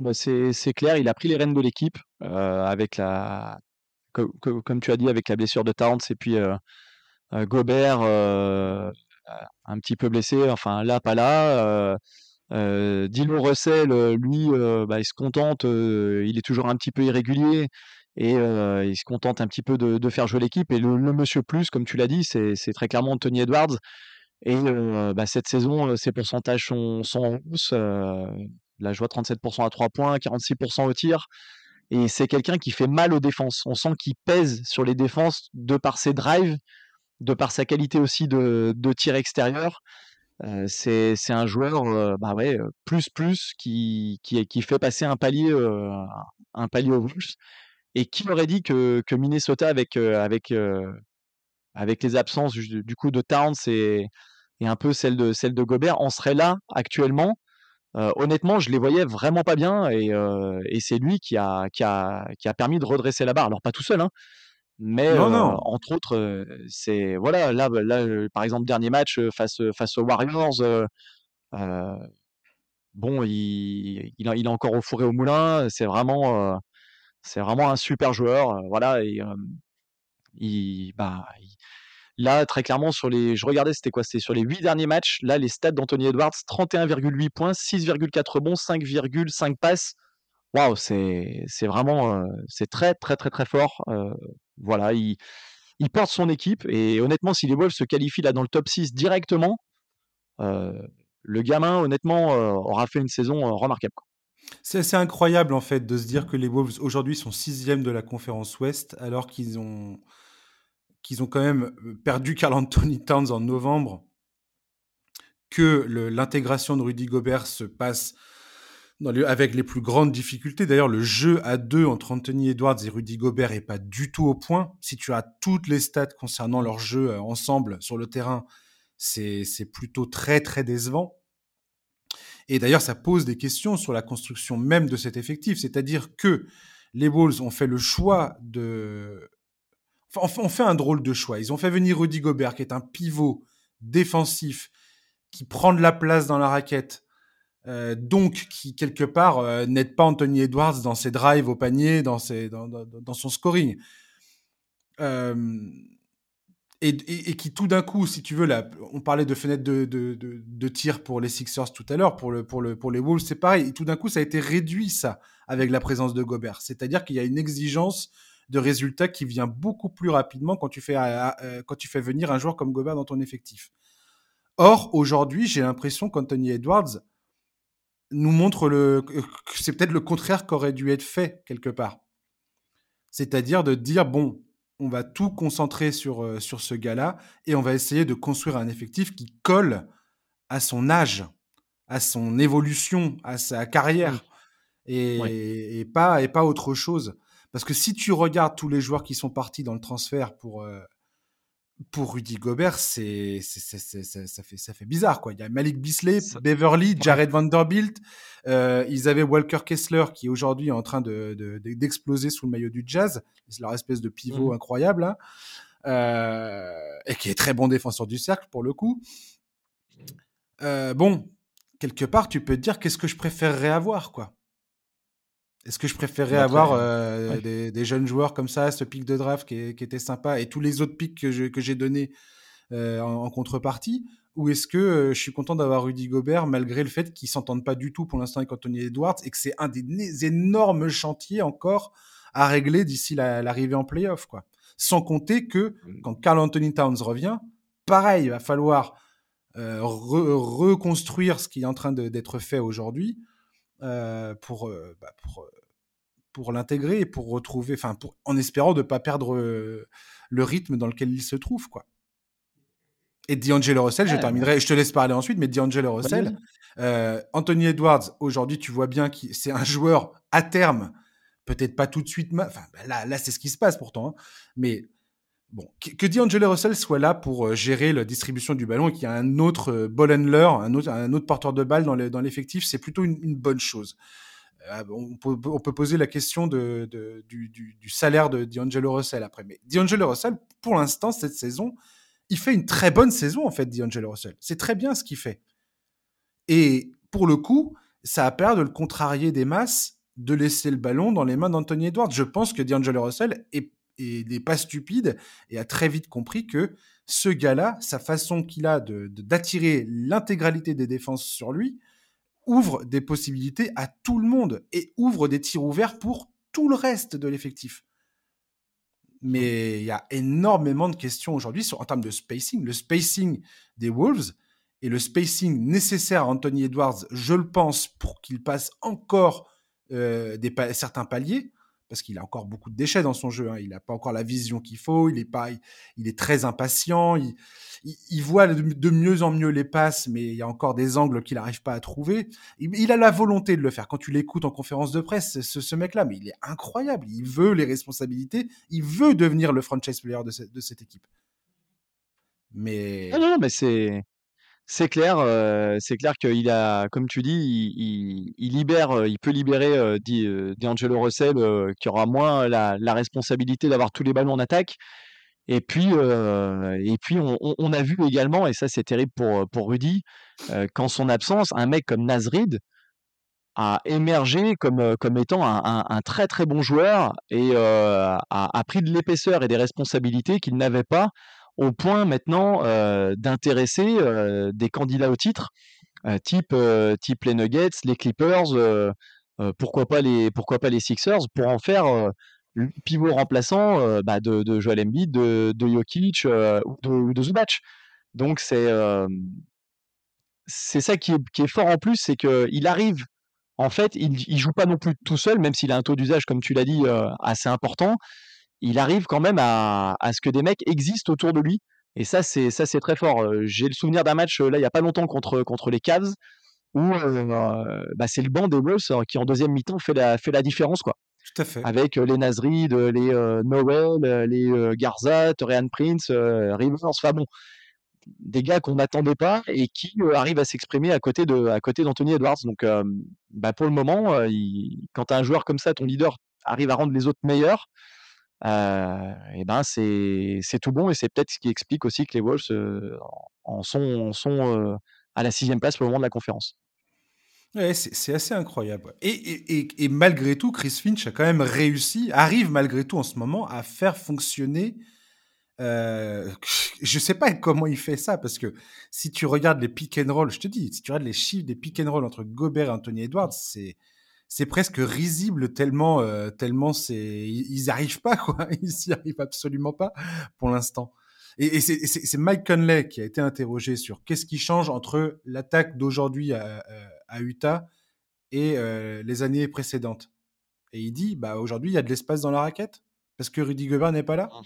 S2: Bah c'est clair, il a pris les rênes de l'équipe euh, avec la, comme tu as dit, avec la blessure de Towns et puis Gobert un petit peu blessé, enfin là, pas là. Euh, Dylan Russell, euh, lui, euh, bah, il se contente, il est toujours un petit peu irrégulier et il se contente un petit peu de, faire jouer l'équipe. Et le, monsieur plus, comme tu l'as dit, c'est très clairement Tony Edwards. Et bah, cette saison, ses pourcentages sont, sont en hausse. la joie 37% à 3 points, 46% au tir. Et c'est quelqu'un qui fait mal aux défenses. On sent qu'il pèse sur les défenses de par ses drives, de par sa qualité aussi de tir extérieur c'est un joueur bah ouais, plus plus qui, qui, fait passer un palier un palier et qui aurait dit que, que Minnesota avec avec avec les absences du, coup de Towns et, et un peu celle de de Gobert en serait là actuellement? Honnêtement, je les voyais vraiment pas bien et, et c'est lui qui a, qui, a, qui a permis de redresser la barre. Alors pas tout seul, hein, mais entre autres, c'est voilà, là, bah, là, par exemple, dernier match face face aux Warriors, bon, il, il, il, est encore au fourré au moulin. C'est vraiment, c'est vraiment un super joueur, voilà. Et il, bah, là, très clairement, sur les, je regardais, c'était quoi C'était sur les huit derniers matchs. Là, les stats d'Anthony Edwards 31,8 points, 6,4 rebonds, 5,5 passes. Waouh, c'est c'est vraiment c'est très très très très fort. Voilà, il, il porte son équipe et honnêtement, si les Wolves se qualifient là dans le top 6 directement, le gamin, honnêtement, aura fait une saison remarquable.
S1: C'est incroyable en fait de se dire que les Wolves aujourd'hui sont sixième de la conférence Ouest alors qu'ils ont qu'ils ont quand même perdu Carl Anthony Towns en novembre, que l'intégration de Rudy Gobert se passe avec les plus grandes difficultés. D'ailleurs, le jeu à deux entre Anthony Edwards et Rudy Gobert est pas du tout au point. Si tu as toutes les stats concernant leur jeu euh, ensemble sur le terrain, c'est plutôt très très décevant. Et d'ailleurs, ça pose des questions sur la construction même de cet effectif. C'est-à-dire que les Bulls ont fait le choix de... Enfin, on fait un drôle de choix. Ils ont fait venir Rudy Gobert, qui est un pivot défensif, qui prend de la place dans la raquette, euh, donc qui quelque part euh, n'aide pas Anthony Edwards dans ses drives au panier, dans, ses, dans, dans, son scoring. Euh, et, et, qui tout d'un coup, si tu veux, là, on parlait de fenêtre de, de, de, tir pour les Sixers tout à l'heure, pour, le, pour, le, pour les Wolves, c'est pareil. Et tout d'un coup, ça a été réduit, ça, avec la présence de Gobert. C'est-à-dire qu'il y a une exigence de résultats qui vient beaucoup plus rapidement quand tu fais, quand tu fais venir un joueur comme Gobert dans ton effectif. Or, aujourd'hui, j'ai l'impression qu'Anthony Edwards nous montre le, que c'est peut-être le contraire qu'aurait dû être fait quelque part. C'est-à-dire de dire, bon, on va tout concentrer sur, euh, sur ce gars-là et on va essayer de construire un effectif qui colle à son âge, à son évolution, à sa carrière et, et, pas, et pas autre chose. Parce que si tu regardes tous les joueurs qui sont partis dans le transfert pour, euh, pour Rudy Gobert, c'est, ça, fait, ça fait bizarre. Quoi. Il y a Malik Bisley, Beverly, Jared Vanderbilt. Euh, ils avaient Walker Kessler qui aujourd'hui est en train de, d'exploser sous le maillot du Jazz. C'est leur espèce de pivot mmh. incroyable. Hein. Euh, et qui est très bon défenseur du cercle pour le coup. Euh, bon, quelque part, tu peux te dire qu'est-ce que je préférerais avoir. quoi? Est-ce que je préférerais avoir des, jeunes joueurs comme ça, ce pic de draft qui, était sympa, et tous les autres pics que, j'ai donnés en, contrepartie? Ou est-ce que je suis content d'avoir Rudy Gobert malgré le fait qu'ils s'entendent pas du tout pour l'instant avec Anthony Edwards et que c'est un des énormes chantiers encore à régler d'ici l'arrivée en playoff, quoi? Sans compter que mmh. quand Carl Anthony Towns revient, pareil, il va falloir euh, reconstruire ce qui est en train d'être fait aujourd'hui euh, pour, euh, bah, pour, pour l'intégrer et pour retrouver, enfin, en espérant de ne pas perdre le rythme dans lequel il se trouve, quoi. Et D'Angelo Russell, je terminerai, je te laisse parler ensuite, mais D'Angelo Russell, Anthony Edwards, aujourd'hui, tu vois bien que c'est un joueur à terme Peut-être pas tout de suite. Enfin, bah, là, là c'est ce qui se passe pourtant. Hein. Mais bon, que, D'Angelo Russell soit là pour euh, gérer la distribution du ballon et qu'il y a un autre euh, ball handler, un autre, porteur de balle dans l'effectif, c'est plutôt une, bonne chose. Euh, on, peut, poser la question de, du, salaire de D'Angelo Russell après. Mais D'Angelo Russell, pour l'instant, cette saison, il fait une très bonne saison, en fait, D'Angelo Russell. C'est très bien ce qu'il fait. Et pour le coup, ça a peur de le contrarier des masses de laisser le ballon dans les mains d'Anthony Edwards. Je pense que D'Angelo Russell n'est pas stupide et a très vite compris que ce gars-là, sa façon qu'il a d'attirer l'intégralité des défenses sur lui, ouvre des possibilités à tout le monde et ouvre des tirs ouverts pour tout le reste de l'effectif. Mais il y a énormément de questions aujourd'hui en termes de spacing. Le spacing des Wolves et le spacing nécessaire à Anthony Edwards, je le pense, pour qu'il passe encore euh, des certains paliers, parce qu'il a encore beaucoup de déchets dans son jeu. Hein. Il n'a pas encore la vision qu'il faut. Il est pas, il, est très impatient. Il, il, voit de, mieux en mieux les passes, mais il y a encore des angles qu'il n'arrive pas à trouver. Il, a la volonté de le faire. Quand tu l'écoutes en conférence de presse, ce, ce mec-là, mais il est incroyable. Il veut les responsabilités. Il veut devenir le franchise player de, cette, de cette équipe. Mais
S2: non, non, mais c'est c'est clair, c'est clair qu'il a, comme tu dis, il, libère, il peut libérer D'Angelo Russell, qui aura moins la, responsabilité d'avoir tous les ballons en attaque. Et puis, et puis on, a vu également, et ça c'est terrible pour, pour Rudy, qu'en son absence, un mec comme Nasrid a émergé comme, comme étant un, très très bon joueur et a, a, pris de l'épaisseur et des responsabilités qu'il n'avait pas au point maintenant d'intéresser des candidats au titre, type, type les Nuggets, les Clippers, pourquoi, pas les, pourquoi pas les Sixers, pour en faire pivot remplaçant bah, de, de, Joel Embiid, de, de Jokic ou de, Zubac. Donc c'est ça qui est, qui est, fort en plus, c'est qu'il arrive, en fait, il, il joue pas non plus tout seul, même s'il a un taux d'usage, comme tu l'as dit, assez important il arrive quand même à, ce que des mecs existent autour de lui. Et ça, c'est ça, c'est très fort. J'ai le souvenir d'un match là, il y a pas longtemps contre contre les Cavs où bah, c'est le banc des Wolves qui en deuxième mi-temps fait la fait la différence quoi.
S1: Tout à fait.
S2: Avec les Nasrid, les Noel, les Garza, Torian Prince, Rivers, enfin bon, des gars qu'on n'attendait pas et qui arrivent à s'exprimer à côté de à côté d'Anthony Edwards. Donc, bah, pour le moment, quand tu as un joueur comme ça, ton leader arrive à rendre les autres meilleurs et ben c'est tout bon et c'est peut-être ce qui explique aussi que les Wolves en sont, à la sixième place pour le moment de la conférence.
S1: Ouais, c'est assez incroyable. Et, malgré tout, Chris Finch a quand même réussi, arrive malgré tout en ce moment à faire fonctionner. Euh, je sais pas comment il fait ça parce que si tu regardes les pick and roll, je te dis, si tu regardes les chiffres des pick and roll entre Gobert et Anthony Edwards, c'est c'est presque risible tellement, euh, tellement c'est, ils n'y arrivent pas, quoi. Ils n'y arrivent absolument pas pour l'instant. Et, c'est Mike Conley qui a été interrogé sur qu'est-ce qui change entre l'attaque d'aujourd'hui à, Utah et euh, les années précédentes. Et il dit, bah aujourd'hui, il y a de l'espace dans la raquette parce que Rudy Gobert n'est pas là. Mmh.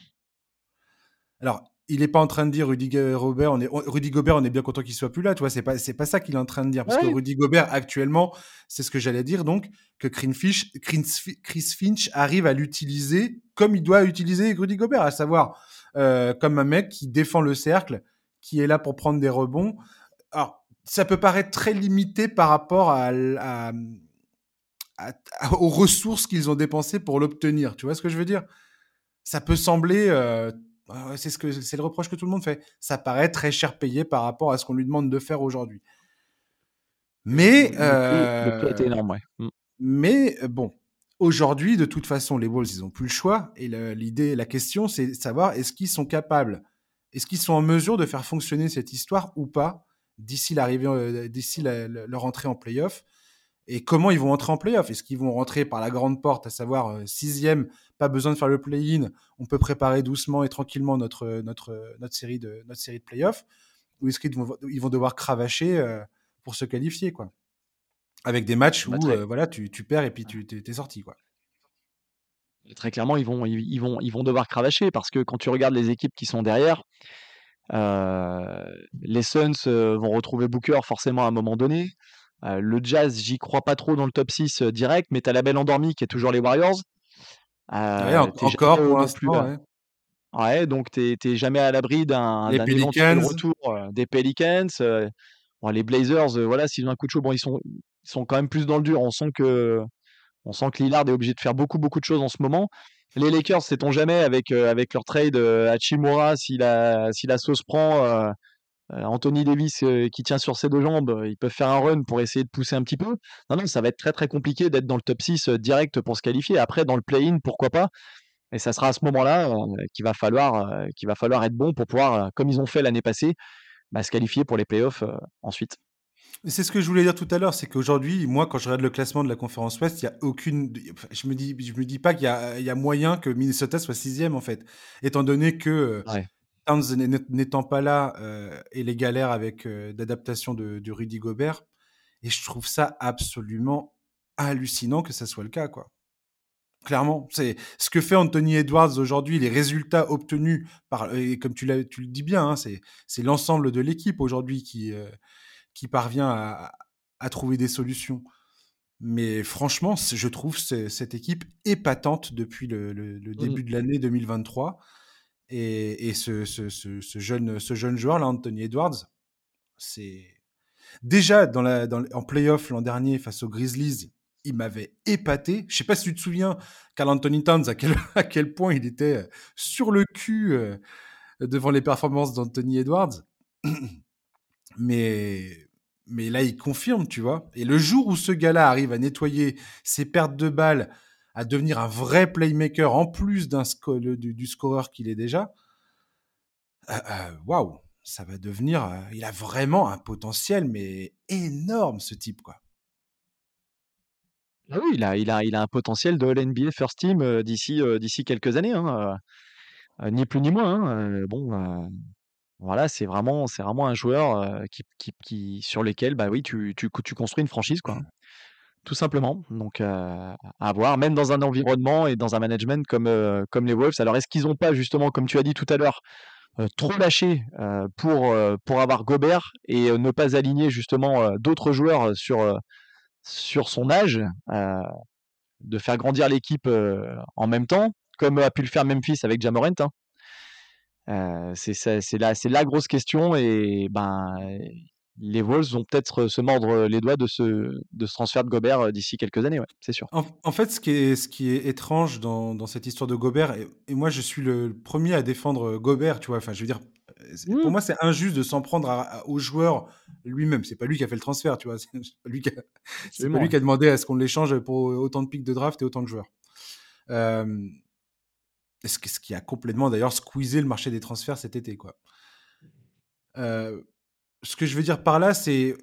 S1: Alors, il n'est pas en train de dire Rudy Gobert, on est, Rudy Gobert, on est bien content qu'il soit plus là, tu vois, c'est pas, c'est pas ça qu'il est en train de dire. Parce que Rudy Gobert, actuellement, c'est ce que j'allais dire, donc, que Chris Finch arrive à l'utiliser comme il doit utiliser Rudy Gobert, à savoir, euh, comme un mec qui défend le cercle, qui est là pour prendre des rebonds. Alors, ça peut paraître très limité par rapport à, aux ressources qu'ils ont dépensées pour l'obtenir. Tu vois ce que je veux dire? Ça peut sembler euh, c'est ce que c'est le reproche que tout le monde fait. Ça paraît très cher payé par rapport à ce qu'on lui demande de faire aujourd'hui. Mais
S2: le, prix, énorme, ouais.
S1: Mmh. Mais bon, Aujourd'hui, de toute façon, les Wolves, ils n'ont plus le choix. Et l'idée, la question, c'est de savoir est-ce qu'ils sont capables, est-ce qu'ils sont en mesure de faire fonctionner cette histoire ou pas d'ici l'arrivée, euh, d'ici leur entrée en playoff. Et comment ils vont entrer en playoff? Est-ce qu'ils vont rentrer par la grande porte, à savoir euh, sixième, pas besoin de faire le play-in, on peut préparer doucement et tranquillement notre, notre, notre série de, notre série de playoffs Ou est-ce qu'ils vont, ils vont devoir cravacher euh, pour se qualifier quoi? Avec des matchs bah, où voilà, tu, tu, perds et puis tu es, sorti. quoi.
S2: Très clairement, ils vont, ils, vont, ils vont devoir cravacher parce que quand tu regardes les équipes qui sont derrière, les Suns vont retrouver Booker forcément à un moment donné. Le Jazz, j'y crois pas trop dans le top 6 direct, mais tu as la belle endormie qui est toujours les Warriors.
S1: encore pour l'instant.
S2: Ouais. donc tu n'es jamais à l'abri d'un retour des Pelicans. les Blazers, voilà, s'ils ont un coup de chaud, bon, ils sont, ils sont quand même plus dans le dur. On sent que, on sent que Lillard est obligé de faire beaucoup, beaucoup de choses en ce moment. Les Lakers, sait-on jamais, avec, euh, avec leur trade euh, à Chimura, si la, si la sauce prend, euh, Anthony Davis qui tient sur ses deux jambes, ils peuvent faire un run pour essayer de pousser un petit peu. Non, non, ça va être très très compliqué d'être dans le top 6 direct pour se qualifier. Après, dans le play-in, pourquoi pas? Et ça sera à ce moment-là qu'il va, falloir, qu'il va falloir être bon pour pouvoir, comme ils ont fait l'année passée, bah, se qualifier pour les playoffs ensuite.
S1: C'est ce que je voulais dire tout à l'heure, c'est qu'aujourd'hui, moi, quand je regarde le classement de la conférence Ouest, il y a aucune. Je me dis, je me dis pas qu'il y a, il y a moyen que Minnesota soit sixième en fait, étant donné que euh, Towns n'étant pas là euh, et les galères avec euh, d'adaptation de, Rudy Gobert, et je trouve ça absolument hallucinant que ça soit le cas, quoi. Clairement, c'est ce que fait Anthony Edwards aujourd'hui, les résultats obtenus par, et comme tu, tu le dis bien, hein, c'est l'ensemble de l'équipe aujourd'hui qui qui parvient à, trouver des solutions. Mais franchement, je trouve cette équipe épatante depuis le, début de l'année 2023. Et, ce, jeune, joueur, là, Anthony Edwards, c'est. Déjà, en playoff l'an dernier face aux Grizzlies, il m'avait épaté. Je sais pas si tu te souviens, Carl Anthony Towns, à quel, point il était sur le cul euh, devant les performances d'Anthony Edwards. Mais, mais là, il confirme, tu vois. Et le jour où ce gars-là arrive à nettoyer ses pertes de balles, à devenir un vrai playmaker en plus du, scoreur qu'il est déjà, euh, euh, waouh, ça va devenir. Euh, il a vraiment un potentiel, mais énorme, ce type, quoi.
S2: Ah oui, il a, il, a, il a un potentiel de l'NBA First Team d'ici d'ici quelques années, hein, ni plus ni moins. Hein, bon, voilà, c'est vraiment c'est vraiment un joueur, qui sur lequel, bah, oui, tu tu tu construis une franchise, quoi. Tout simplement. Donc à voir, même dans un environnement et dans un management comme, comme les Wolves. Alors est-ce qu'ils n'ont pas justement, comme tu as dit tout à l'heure, trop lâché, pour, avoir Gobert et ne pas aligner justement, d'autres joueurs, sur, sur son âge, de faire grandir l'équipe, en même temps, comme a pu le faire Memphis avec Ja Morant, hein? c'est la, la grosse question et ben les Wolves vont peut-être se mordre les doigts de ce, de ce transfert de Gobert d'ici quelques années, ouais, c'est sûr.
S1: En, fait, ce qui est, ce qui est étrange dans, dans cette histoire de Gobert, et, moi je suis le premier à défendre Gobert, tu vois, enfin je veux dire, pour mmh. moi c'est injuste de s'en prendre au joueur lui-même, c'est pas lui qui a fait le transfert, tu vois, c'est pas lui qui a, pas lui qui a demandé à ce qu'on l'échange pour autant de pics de draft et autant de joueurs. Euh, ce qui a complètement d'ailleurs squeezé le marché des transferts cet été. Quoi. Euh, ce que je veux dire par là, c'est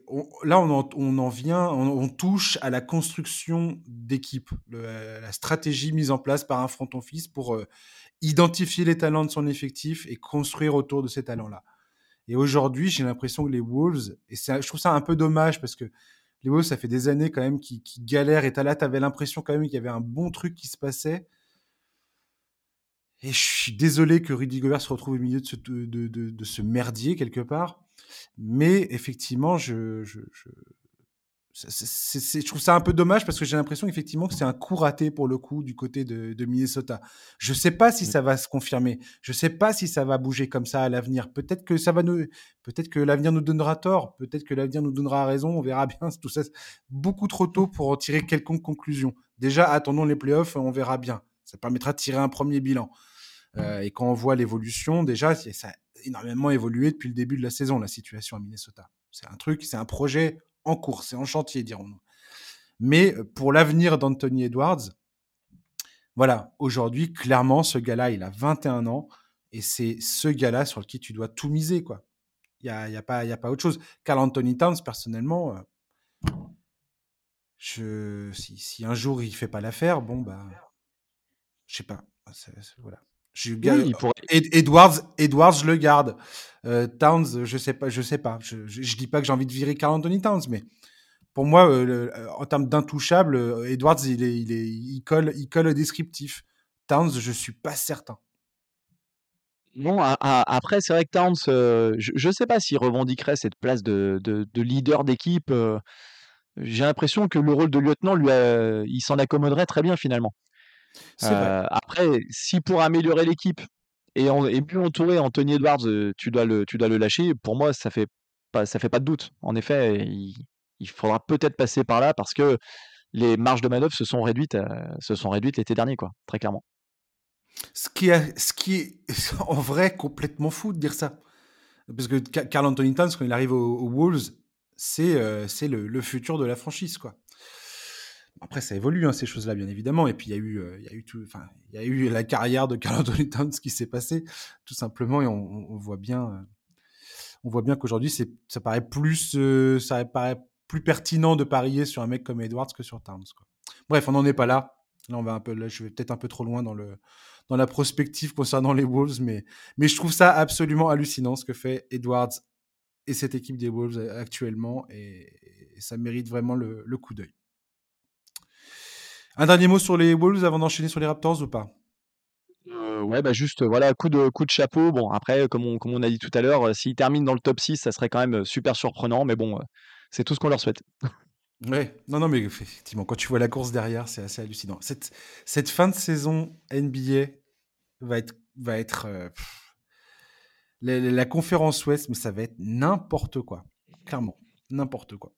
S1: là on en, on en vient, on, touche à la construction d'équipe, la stratégie mise en place par un front office pour euh, identifier les talents de son effectif et construire autour de ces talents-là. Et aujourd'hui, j'ai l'impression que les Wolves, et je trouve ça un peu dommage parce que les Wolves, ça fait des années quand même qui, qui galèrent et là, tu avais l'impression quand même qu'il y avait un bon truc qui se passait. Et je suis désolé que Rudy Gobert se retrouve au milieu de ce, de, de ce merdier quelque part. Mais effectivement, je, je, je, je trouve ça un peu dommage parce que j'ai l'impression effectivement que c'est un coup raté pour le coup du côté de, de Minnesota. Je ne sais pas si mmh. ça va se confirmer. Je ne sais pas si ça va bouger comme ça à l'avenir. Peut-être que ça va nous, peut-être que l'avenir nous donnera tort. Peut-être que l'avenir nous donnera raison. On verra bien. Tout ça, beaucoup trop tôt pour en tirer quelconque conclusion. Déjà, attendons les playoffs. On verra bien. Ça permettra de tirer un premier bilan. Euh, et quand on voit l'évolution, déjà, ça a énormément évolué depuis le début de la saison, la situation à Minnesota. C'est un truc, c'est un projet en cours, c'est en chantier, dirons-nous. Mais euh, pour l'avenir d'Anthony Edwards, Voilà, aujourd'hui, clairement, ce gars-là, il a 21 ans et c'est ce gars-là sur lequel tu dois tout miser, quoi. Il y a, y a, pas, a pas autre chose. Carl Anthony Towns, personnellement, euh, je, si, si, un jour il fait pas l'affaire, bon, bah, je sais pas. voilà. Je, oui, pourrait... Edwards, Edwards, je le garde. Euh, Towns, je sais pas, je sais pas. Je, je, je dis pas que j'ai envie de virer Carl Anthony Towns, mais pour moi, euh, euh, en termes d'intouchable, Edwards, il, est, il, est, il, colle, il colle le descriptif. Towns, je suis pas certain.
S2: Non, après, c'est vrai que Towns, je ne sais pas s'il revendiquerait cette place de, de, de leader d'équipe. J'ai l'impression que le rôle de lieutenant, lui, il s'en accommoderait très bien finalement. Euh, après, si pour améliorer l'équipe et, et mieux entourer Anthony Edwards, tu dois le, tu dois le lâcher, pour moi, ça fait pas, ça fait pas de doute. En effet, il, il faudra peut-être passer par là parce que les marges de manœuvre se sont réduites, euh, se sont réduites l'été dernier, quoi, très clairement.
S1: Ce qui, est, ce qui est en vrai complètement fou de dire ça. Parce que Carl Anthony Towns, quand il arrive aux, Wolves, c'est euh, le, le, futur de la franchise. quoi. Après, ça évolue, hein, ces choses-là, bien évidemment. Et puis, il y a eu, euh, il y a eu tout, enfin, il y a eu la carrière de Carl Anthony Towns qui s'est passée, tout simplement. Et on, on voit bien, on voit bien qu'aujourd'hui, ça paraît plus, ça paraît plus pertinent de parier sur un mec comme Edwards que sur Towns. Quoi. Bref, on n'en est pas là. Là, on va un peu, là, je vais peut-être un peu trop loin dans le dans la prospective concernant les Wolves, mais mais je trouve ça absolument hallucinant ce que fait Edwards et cette équipe des Wolves actuellement, et, ça mérite vraiment le, le coup d'œil. Un dernier mot sur les Wolves avant d'enchaîner sur les Raptors ou pas?
S2: Euh, ouais, bah juste voilà, coup de coup de chapeau. Bon, après, comme on, comme on a dit tout à l'heure, euh, s'ils terminent dans le top 6, ça serait quand même super surprenant, mais bon, c'est tout ce qu'on leur souhaite.
S1: Ouais, non, non, mais effectivement, quand tu vois la course derrière, c'est assez hallucinant. Cette, cette fin de saison NBA va être, va être euh, la, conférence Ouest, mais ça va être n'importe quoi, clairement, n'importe quoi.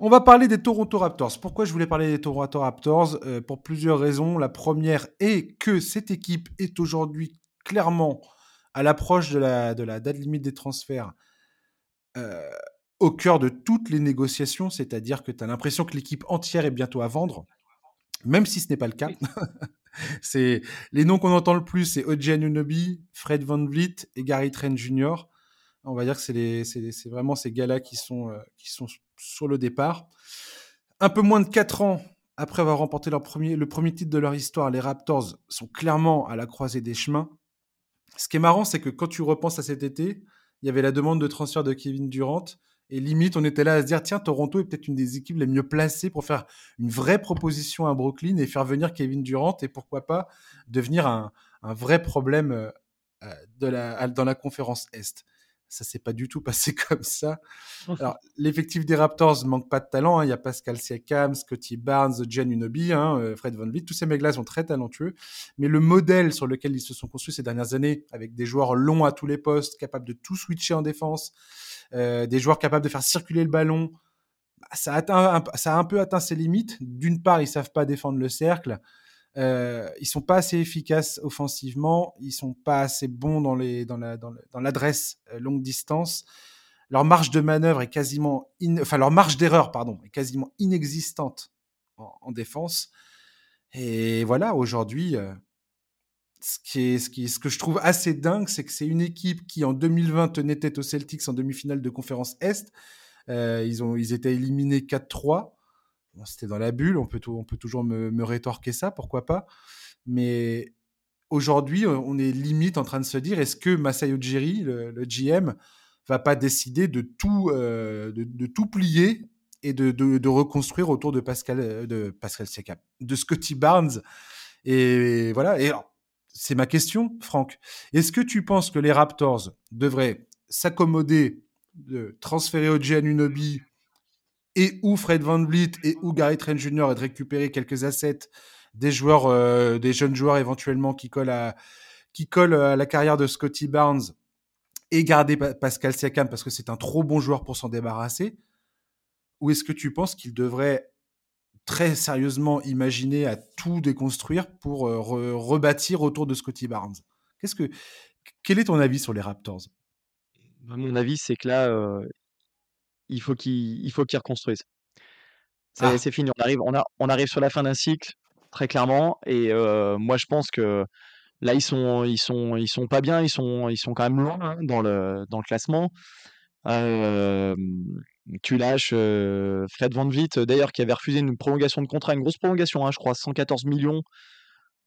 S1: On va parler des Toronto Raptors. Pourquoi je voulais parler des Toronto Raptors? Euh, Pour plusieurs raisons. La première est que cette équipe est aujourd'hui clairement à l'approche de la, de la date limite des transferts. Euh, au cœur de toutes les négociations, c'est-à-dire que tu as l'impression que l'équipe entière est bientôt à vendre, même si ce n'est pas le cas. c'est les noms qu'on entend le plus, c'est OJ Anunoby, Fred Van Vliet et Gary Trent Jr. On va dire que c'est vraiment ces gars-là qui sont, euh, sur le départ. Un peu moins de 4 ans après avoir remporté leur premier, le premier titre de leur histoire, les Raptors sont clairement à la croisée des chemins. Ce qui est marrant, c'est que quand tu repenses à cet été, il y avait la demande de transfert de Kevin Durant. Et limite, on était là à se dire, tiens, Toronto est peut-être une des équipes les mieux placées pour faire une vraie proposition à Brooklyn et faire venir Kevin Durant et pourquoi pas devenir un, vrai problème euh, euh, dans la conférence Est. Ça s'est pas du tout passé comme ça. Alors, l'effectif des Raptors manque pas de talent. Hein. Il y a Pascal Siakam, Scotty Barnes, Jen Unobi, hein, euh, Fred Van Vliet. Tous ces mecs-là sont très talentueux. Mais le modèle sur lequel ils se sont construits ces dernières années, avec des joueurs longs à tous les postes, capables de tout switcher en défense, euh, des joueurs capables de faire circuler le ballon, bah, ça, a atteint, ça a un peu atteint ses limites. D'une part, ils savent pas défendre le cercle. Euh, ils sont pas assez efficaces offensivement, ils sont pas assez bons dans l'adresse euh, longue distance. Leur marge de manœuvre est quasiment, enfin leur marge d'erreur pardon est quasiment inexistante en, défense. Et voilà, aujourd'hui, euh, ce que je trouve assez dingue, c'est que c'est une équipe qui, en 2020, tenait tête aux Celtics en demi-finale de conférence Est. Euh, ils, ont, ils étaient éliminés 4-3. C'était dans la bulle, on peut, toujours me, rétorquer ça, pourquoi pas. Mais aujourd'hui, on est limite en train de se dire est-ce que Masayo Ujiri, le, le, GM, va pas décider de tout, de, tout plier et de, reconstruire autour de Pascal, de Pascal Siakam, de Scotty Barnes et voilà. Et c'est ma question, Franck. Est-ce que tu penses que les Raptors devraient s'accommoder de transférer OJ Anunoby et ou Fred Van Vliet et ou Gary Trent Jr. et de récupérer quelques assets des joueurs, euh, des jeunes joueurs éventuellement qui collent à qui collent à la carrière de Scotty Barnes et garder Pascal Siakam parce que c'est un trop bon joueur pour s'en débarrasser Ou est-ce que tu penses qu'il devrait très sérieusement imaginer à tout déconstruire pour euh, rebâtir autour de Scotty Barnes? Qu'est-ce que, quel est ton avis sur les Raptors?
S2: Bah, Mon avis, c'est que là, euh, il faut qu'ils il faut qu'ils reconstruisent. Ah. C'est fini. On arrive, on, a, on arrive sur la fin d'un cycle. très clairement. Et moi, je pense que là, ils sont, ils sont, ils sont pas bien. Ils sont, ils sont quand même loin hein, dans le, dans le classement. tu lâches Fred Van Vliet, d'ailleurs, qui avait refusé une prolongation de contrat, une grosse prolongation, hein, je crois, 114 millions.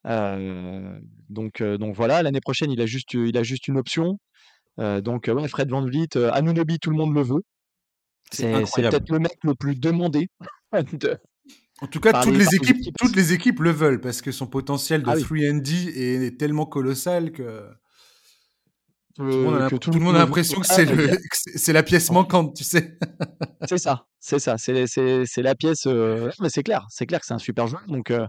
S2: donc, donc voilà, l'année prochaine, il a juste, il a juste une option. donc ouais, Fred Van Vliet, Anunobi, tout le monde le veut. C'est peut-être le mec le plus demandé
S1: En tout cas, toutes les, équipes, toutes les équipes le veulent parce que son potentiel de 3D ah est, tellement colossal que. Tout le monde a, l'impression que c'est la pièce manquante, tu sais.
S2: c'est ça, c'est ça, c'est la pièce. Euh, mais c'est clair, c'est clair que c'est un super joueur. Donc euh,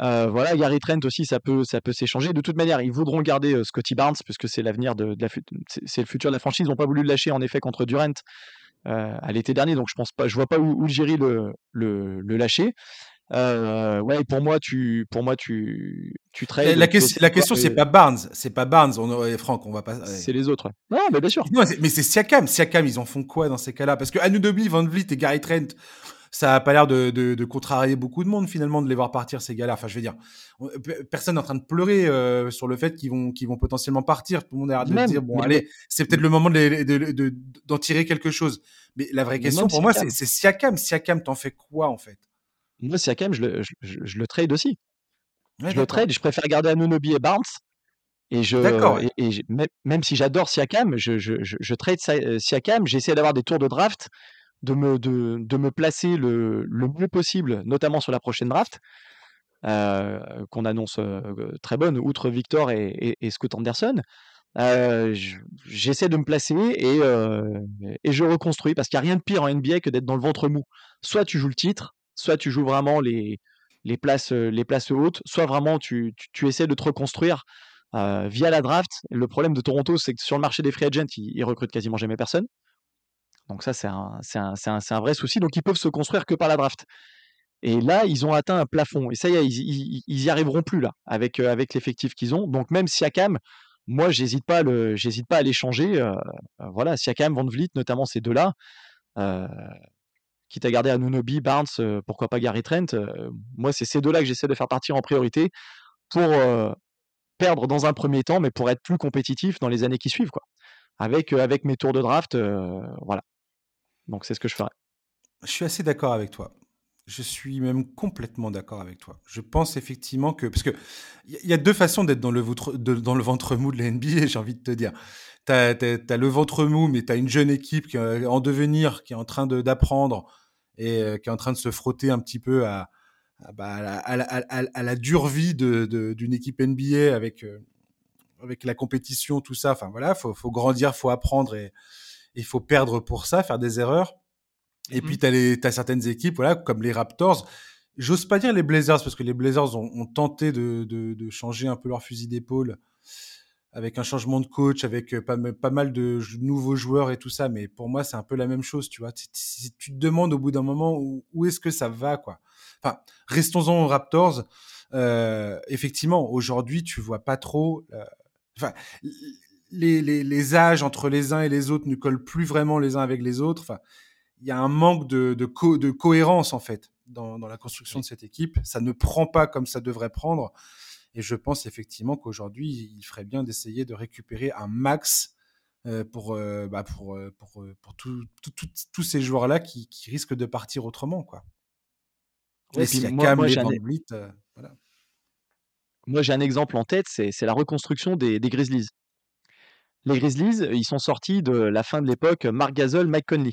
S2: euh, voilà, Gary Trent aussi, ça peut, ça peut s'échanger. De toute manière, ils voudront garder Scotty Barnes parce que c'est l'avenir de, la, c'est le futur de la franchise. Ils n'ont pas voulu le lâcher en effet contre Durant à l'été dernier, donc je pense pas, je vois pas où, où le, le, le lâcher. Euh, ouais, pour moi, tu, pour moi, tu, tu trades.
S1: La, question, la question, c'est pas Barnes, c'est pas Barnes. On, Franck, on va pas.
S2: C'est les autres. Non, mais bien sûr.
S1: mais c'est Siakam. Siakam, ils en font quoi dans ces cas-là? Parce que Anunoby, Van Vliet et Gary Trent, ça a pas l'air de, de, contrarier beaucoup de monde finalement de les voir partir ces gars-là. Enfin, je veux dire, personne n'est en train de pleurer euh, sur le fait qu'ils vont, qu'ils vont potentiellement partir. Tout le monde a l'air de dire bon, allez, c'est peut-être le moment d'en de, d'en tirer quelque chose. Mais la vraie question pour moi, c'est Siakam. Siakam, t'en fais quoi en fait?
S2: Moi, Siakam, je le, je, je, le trade aussi. je le trade, je préfère garder Anunobi et Barnes. Et je, et, même si j'adore Siakam, je, je, je, trade euh, Siakam, j'essaie d'avoir des tours de draft, de me, de, de me placer le, le, mieux possible, notamment sur la prochaine draft, euh, qu'on annonce euh, très bonne, outre Victor et, et, Scott Anderson. j'essaie de me placer et, et je reconstruis parce qu'il n'y a rien de pire en NBA que d'être dans le ventre mou. Soit tu joues le titre, soit tu joues vraiment les, les, places, les places hautes, soit vraiment tu, tu, essaies de te reconstruire via la draft. Le problème de Toronto, c'est que sur le marché des free agents, ils, recrutent quasiment jamais personne. Donc ça, c'est un, un, un, un, vrai souci. Donc ils peuvent se construire que par la draft. Et là, ils ont atteint un plafond. Et ça y est, ils, ils, y arriveront plus là, avec, avec l'effectif qu'ils ont. Donc même Siakam, moi, j'hésite pas, j'hésite pas à l'échanger. Euh, voilà, Siakam, Van Vliet, notamment ces deux-là. Euh, quitte à garder Anunobi, Barnes, euh, pourquoi pas Gary Trent. Euh, moi, c'est ces deux-là que j'essaie de faire partir en priorité pour euh, perdre dans un premier temps, mais pour être plus compétitif dans les années qui suivent, quoi. Avec, avec mes tours de draft, voilà. Donc c'est ce que je ferai.
S1: Je suis assez d'accord avec toi. Je suis même complètement d'accord avec toi. Je pense effectivement que. Parce qu'il y, a deux façons d'être dans, le ventre mou de la NBA, j'ai envie de te dire tu as, le ventre mou, mais tu as une jeune équipe qui est en devenir, qui est en train d'apprendre et euh, qui est en train de se frotter un petit peu à, bah, à, à la, dure vie d'une équipe NBA avec, euh, avec la compétition, tout ça. Enfin voilà, faut, faut grandir, faut apprendre et il faut perdre pour ça, faire des erreurs. Et puis, mm-hmm. tu as, as, certaines équipes, voilà, comme les Raptors. J'ose pas dire les Blazers, parce que les Blazers ont, ont tenté de, de, de, changer un peu leur fusil d'épaule avec un changement de coach, avec euh, pas, pas, mal de nouveaux joueurs et tout ça. Mais pour moi, c'est un peu la même chose, tu vois. Si tu te demandes au bout d'un moment où, est-ce que ça va, quoi. Enfin, restons-en aux Raptors. Euh, effectivement, aujourd'hui, tu vois pas trop. Euh, enfin, les, les, les, âges entre les uns et les autres ne collent plus vraiment les uns avec les autres. Enfin, il y a un manque de, de, de cohérence en fait dans, dans, la construction de cette équipe. Ça ne prend pas comme ça devrait prendre. Et je pense effectivement qu'aujourd'hui, il ferait bien d'essayer de récupérer un max euh, pour, euh, bah pour, euh, pour, pour tous ces joueurs-là qui, qui, risquent de partir autrement. Quoi.
S2: et puis, moi, un... voilà. moi, j'ai un exemple en tête, c'est la reconstruction des, des, Grizzlies. Les Grizzlies, ils sont sortis de la fin de l'époque Mark Gasol, Mike Conley,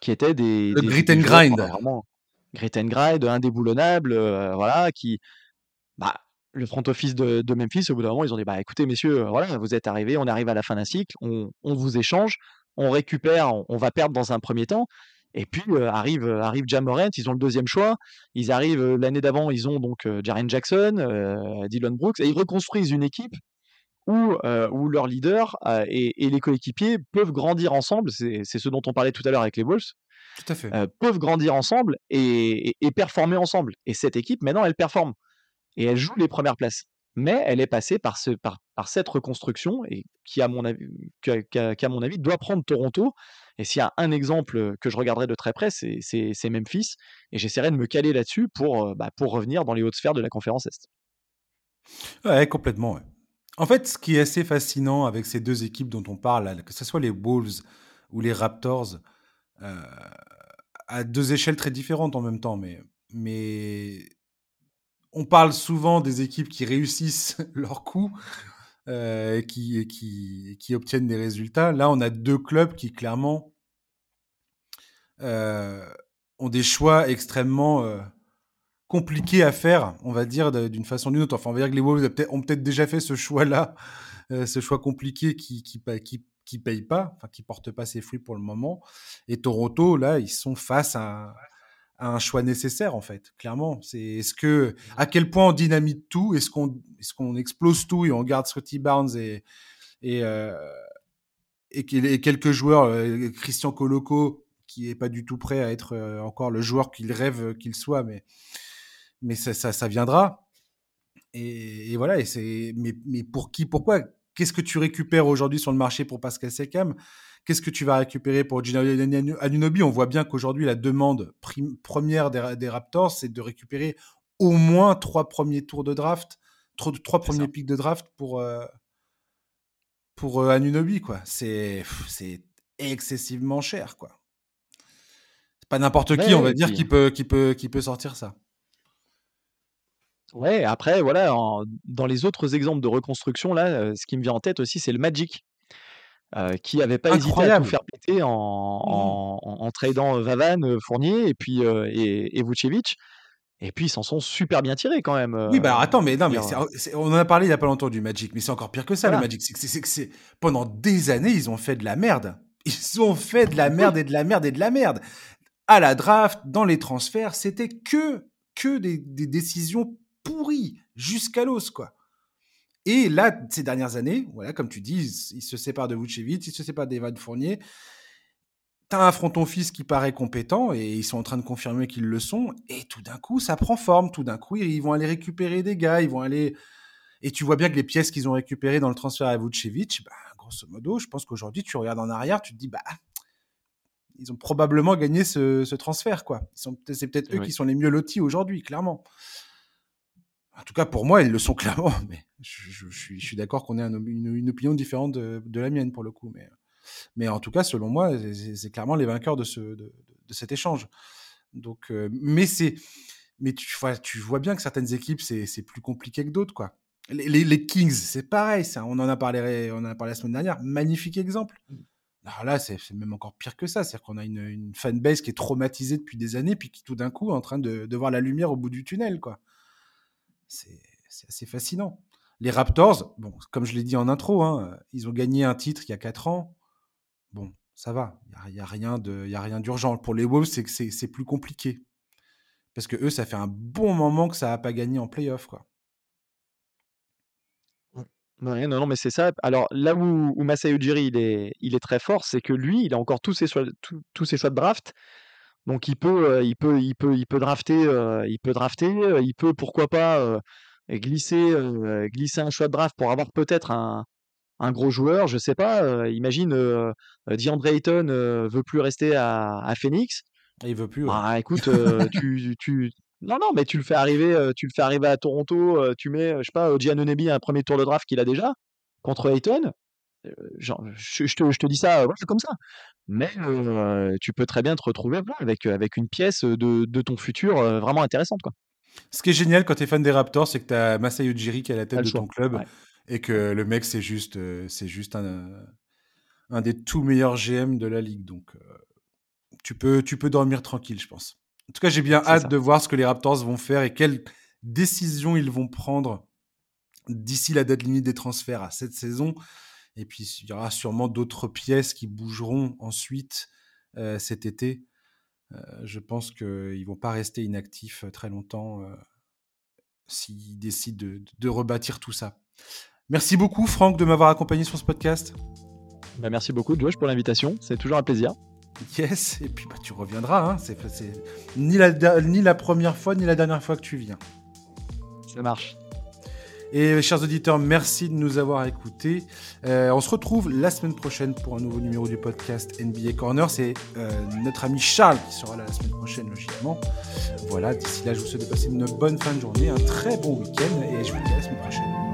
S2: qui étaient des...
S1: Le grit and grind.
S2: Vraiment, grit and grind, indéboulonnable, voilà, qui... Bah, le front office de, Memphis, au bout d'un moment, ils ont dit bah écoutez, messieurs, euh, voilà, vous êtes arrivés, on arrive à la fin d'un cycle, on, vous échange, on récupère, on, va perdre dans un premier temps. Et puis euh, arrive, euh, arrive Jamorant, ils ont le deuxième choix. Ils arrivent l'année d'avant, ils ont donc Jaren Jackson, Dylan Brooks, et ils reconstruisent une équipe où, où leurs leaders et, les coéquipiers peuvent grandir ensemble. C'est ce dont on parlait tout à l'heure avec les Wolves.
S1: Tout à fait.
S2: peuvent grandir ensemble et, et, performer ensemble. Et cette équipe, maintenant, elle performe et elle joue les premières places. mais elle est passée par, ce, par, par cette reconstruction et qui, à mon avis, qui, mon avis, doit prendre Toronto. Et s'il y a un exemple que je regarderai de très près, c'est Memphis. Et j'essaierai de me caler là-dessus pour, bah, pour revenir dans les hautes sphères de la conférence Est.
S1: Ouais, complètement. En fait, ce qui est assez fascinant avec ces deux équipes dont on parle, que ce soit les Wolves ou les Raptors, euh, à deux échelles très différentes en même temps, mais, on parle souvent des équipes qui réussissent leur coup euh, qui, obtiennent des résultats. Là, on a deux clubs qui clairement euh, ont des choix extrêmement euh, compliqués à faire, on va dire d'une façon ou d'une autre. Enfin, on va dire que les Wolves ont peut-être déjà fait ce choix-là, ce choix compliqué qui, qui, qui, paye pas, enfin qui porte pas ses fruits pour le moment. Et Toronto, là, ils sont face à, un choix nécessaire en fait. Clairement, c'est est-ce que à quel point on dynamite tout, est-ce qu'on qu'on explose tout et on garde Scotty Barnes et et, euh, et, quelques joueurs, euh, Christian Coloco qui est pas du tout prêt à être euh, encore le joueur qu'il rêve qu'il soit, mais mais ça, ça, ça viendra. Et, et, voilà. Et c'est mais, mais pour qui, pourquoi? Qu'est-ce que tu récupères aujourd'hui sur le marché pour Pascal Sekam Qu'est-ce que tu vas récupérer pour Gino Anunobi On voit bien qu'aujourd'hui, la demande première des, Raptors, c'est de récupérer au moins trois premiers tours de draft, trois, premiers pics de draft pour, euh, pour euh, Anunobi. Quoi. C'est, c'est excessivement cher. quoi. C'est pas n'importe qui, on va dire, qui peut, qui, peut, qui peut sortir ça.
S2: Ouais, après, voilà, dans les autres exemples de reconstruction, là, euh, ce qui me vient en tête aussi, c'est le Magic, euh, qui n'avait pas hésité à tout faire péter en, mmh. en, tradant Vavan, euh, Fournier et puis et, Vucevic. Et puis ils s'en sont super bien tirés quand même.
S1: Oui, bah attends, mais non, mais on en a parlé il y a pas longtemps du Magic, mais c'est encore pire que ça le Magic. C'est que c'est pendant des années ils ont fait de la merde. Ils ont fait de la merde et de la merde et de la merde. À la draft, dans les transferts, c'était que que des, des décisions pourri jusqu'à l'os, quoi. Et là, ces dernières années, voilà, comme tu dis, il se sépare de Vucevic, il se sépare d'Evan Fournier. T'as un front fils qui paraît compétent et ils sont en train de confirmer qu'ils le sont. Et tout d'un coup, ça prend forme. Tout d'un coup, ils vont aller récupérer des gars, ils vont aller. Et tu vois bien que les pièces qu'ils ont récupérées dans le transfert à Vucevic, bah, grosso modo, je pense qu'aujourd'hui, tu regardes en arrière, tu te dis, bah, ils ont probablement gagné ce, transfert, quoi. C'est peut-être eux qui sont les mieux lotis aujourd'hui, clairement. En tout cas, pour moi, ils le sont clairement. Mais je, suis, d'accord qu'on ait une, opinion différente de, la mienne pour le coup. Mais, mais en tout cas, selon moi, c'est clairement les vainqueurs de, ce, de, cet échange. Donc, euh, mais c'est, mais tu, tu vois bien que certaines équipes, c'est plus compliqué que d'autres, quoi. Les, Kings, c'est pareil. Ça, on en a parlé, on en a parlé la semaine dernière. Magnifique exemple. Mm. Alors là, c'est même encore pire que ça. C'est-à-dire qu'on a une, une fanbase qui est traumatisée depuis des années, puis qui tout d'un coup est en train de, de voir la lumière au bout du tunnel, quoi c'est assez fascinant. Les Raptors, bon, comme je l'ai dit en intro, hein, ils ont gagné un titre il y a 4 ans. Bon, ça va, il n'y a, a, rien d'urgent. Pour les Wolves, c'est plus compliqué. Parce que eux, ça fait un bon moment que ça n'a pas gagné en playoff.
S2: Non, non, mais c'est ça. Alors là où, où Masai Ujiri, il est, il est très fort, c'est que lui, il a encore tous ses, tous ses choix de draft donc il peut, euh, il peut, il peut, il peut drafter, euh, il peut drafter, euh, il peut pourquoi pas glisser, glisser un choix de draft pour avoir peut-être un, un gros joueur, je sais pas. imagine DeAndre Ayton veut plus rester à, à Phoenix.
S1: Il veut plus.
S2: Bah, écoute, tu, tu, non, non, mais tu le fais arriver, tu le fais arriver à Toronto, tu mets, je sais pas, Giannonebi un premier tour de draft qu'il a déjà contre Ayton. Genre, je, te, je, te, dis ça comme ça. Mais tu peux très bien te retrouver avec, avec une pièce de, de ton futur vraiment intéressante. Quoi.
S1: Ce qui est génial quand tu es fan des Raptors, c'est que tu as Masai Ujiri qui est à la tête de ton club et que le mec, c'est juste, c'est juste un, un des tout meilleurs GM de la ligue. Donc, tu, peux, tu peux dormir tranquille, je pense. En tout cas, j'ai bien hâte de voir ce que les Raptors vont faire et quelles décisions ils vont prendre d'ici la date limite des transferts à cette saison. Et puis, il y aura sûrement d'autres pièces qui bougeront ensuite euh, cet été. Euh, je pense qu'ils ne vont pas rester inactifs euh, très longtemps s'ils décident de, rebâtir tout ça. Merci beaucoup, Franck, de m'avoir accompagné sur ce podcast.
S2: Bah, merci beaucoup, Josh, pour l'invitation. C'est toujours un plaisir.
S1: Yes, et puis bah, tu reviendras. Hein. C'est, ni, la, ni la première fois, ni la dernière fois que tu viens.
S2: Ça marche.
S1: Et chers auditeurs, merci de nous avoir écoutés. Euh, on se retrouve la semaine prochaine pour un nouveau numéro du podcast NBA Corner. C'est euh, notre ami Charles qui sera là la semaine prochaine, logiquement. Voilà, d'ici là, je vous souhaite de passer une bonne fin de journée, un très bon week-end et je vous dis à la semaine prochaine.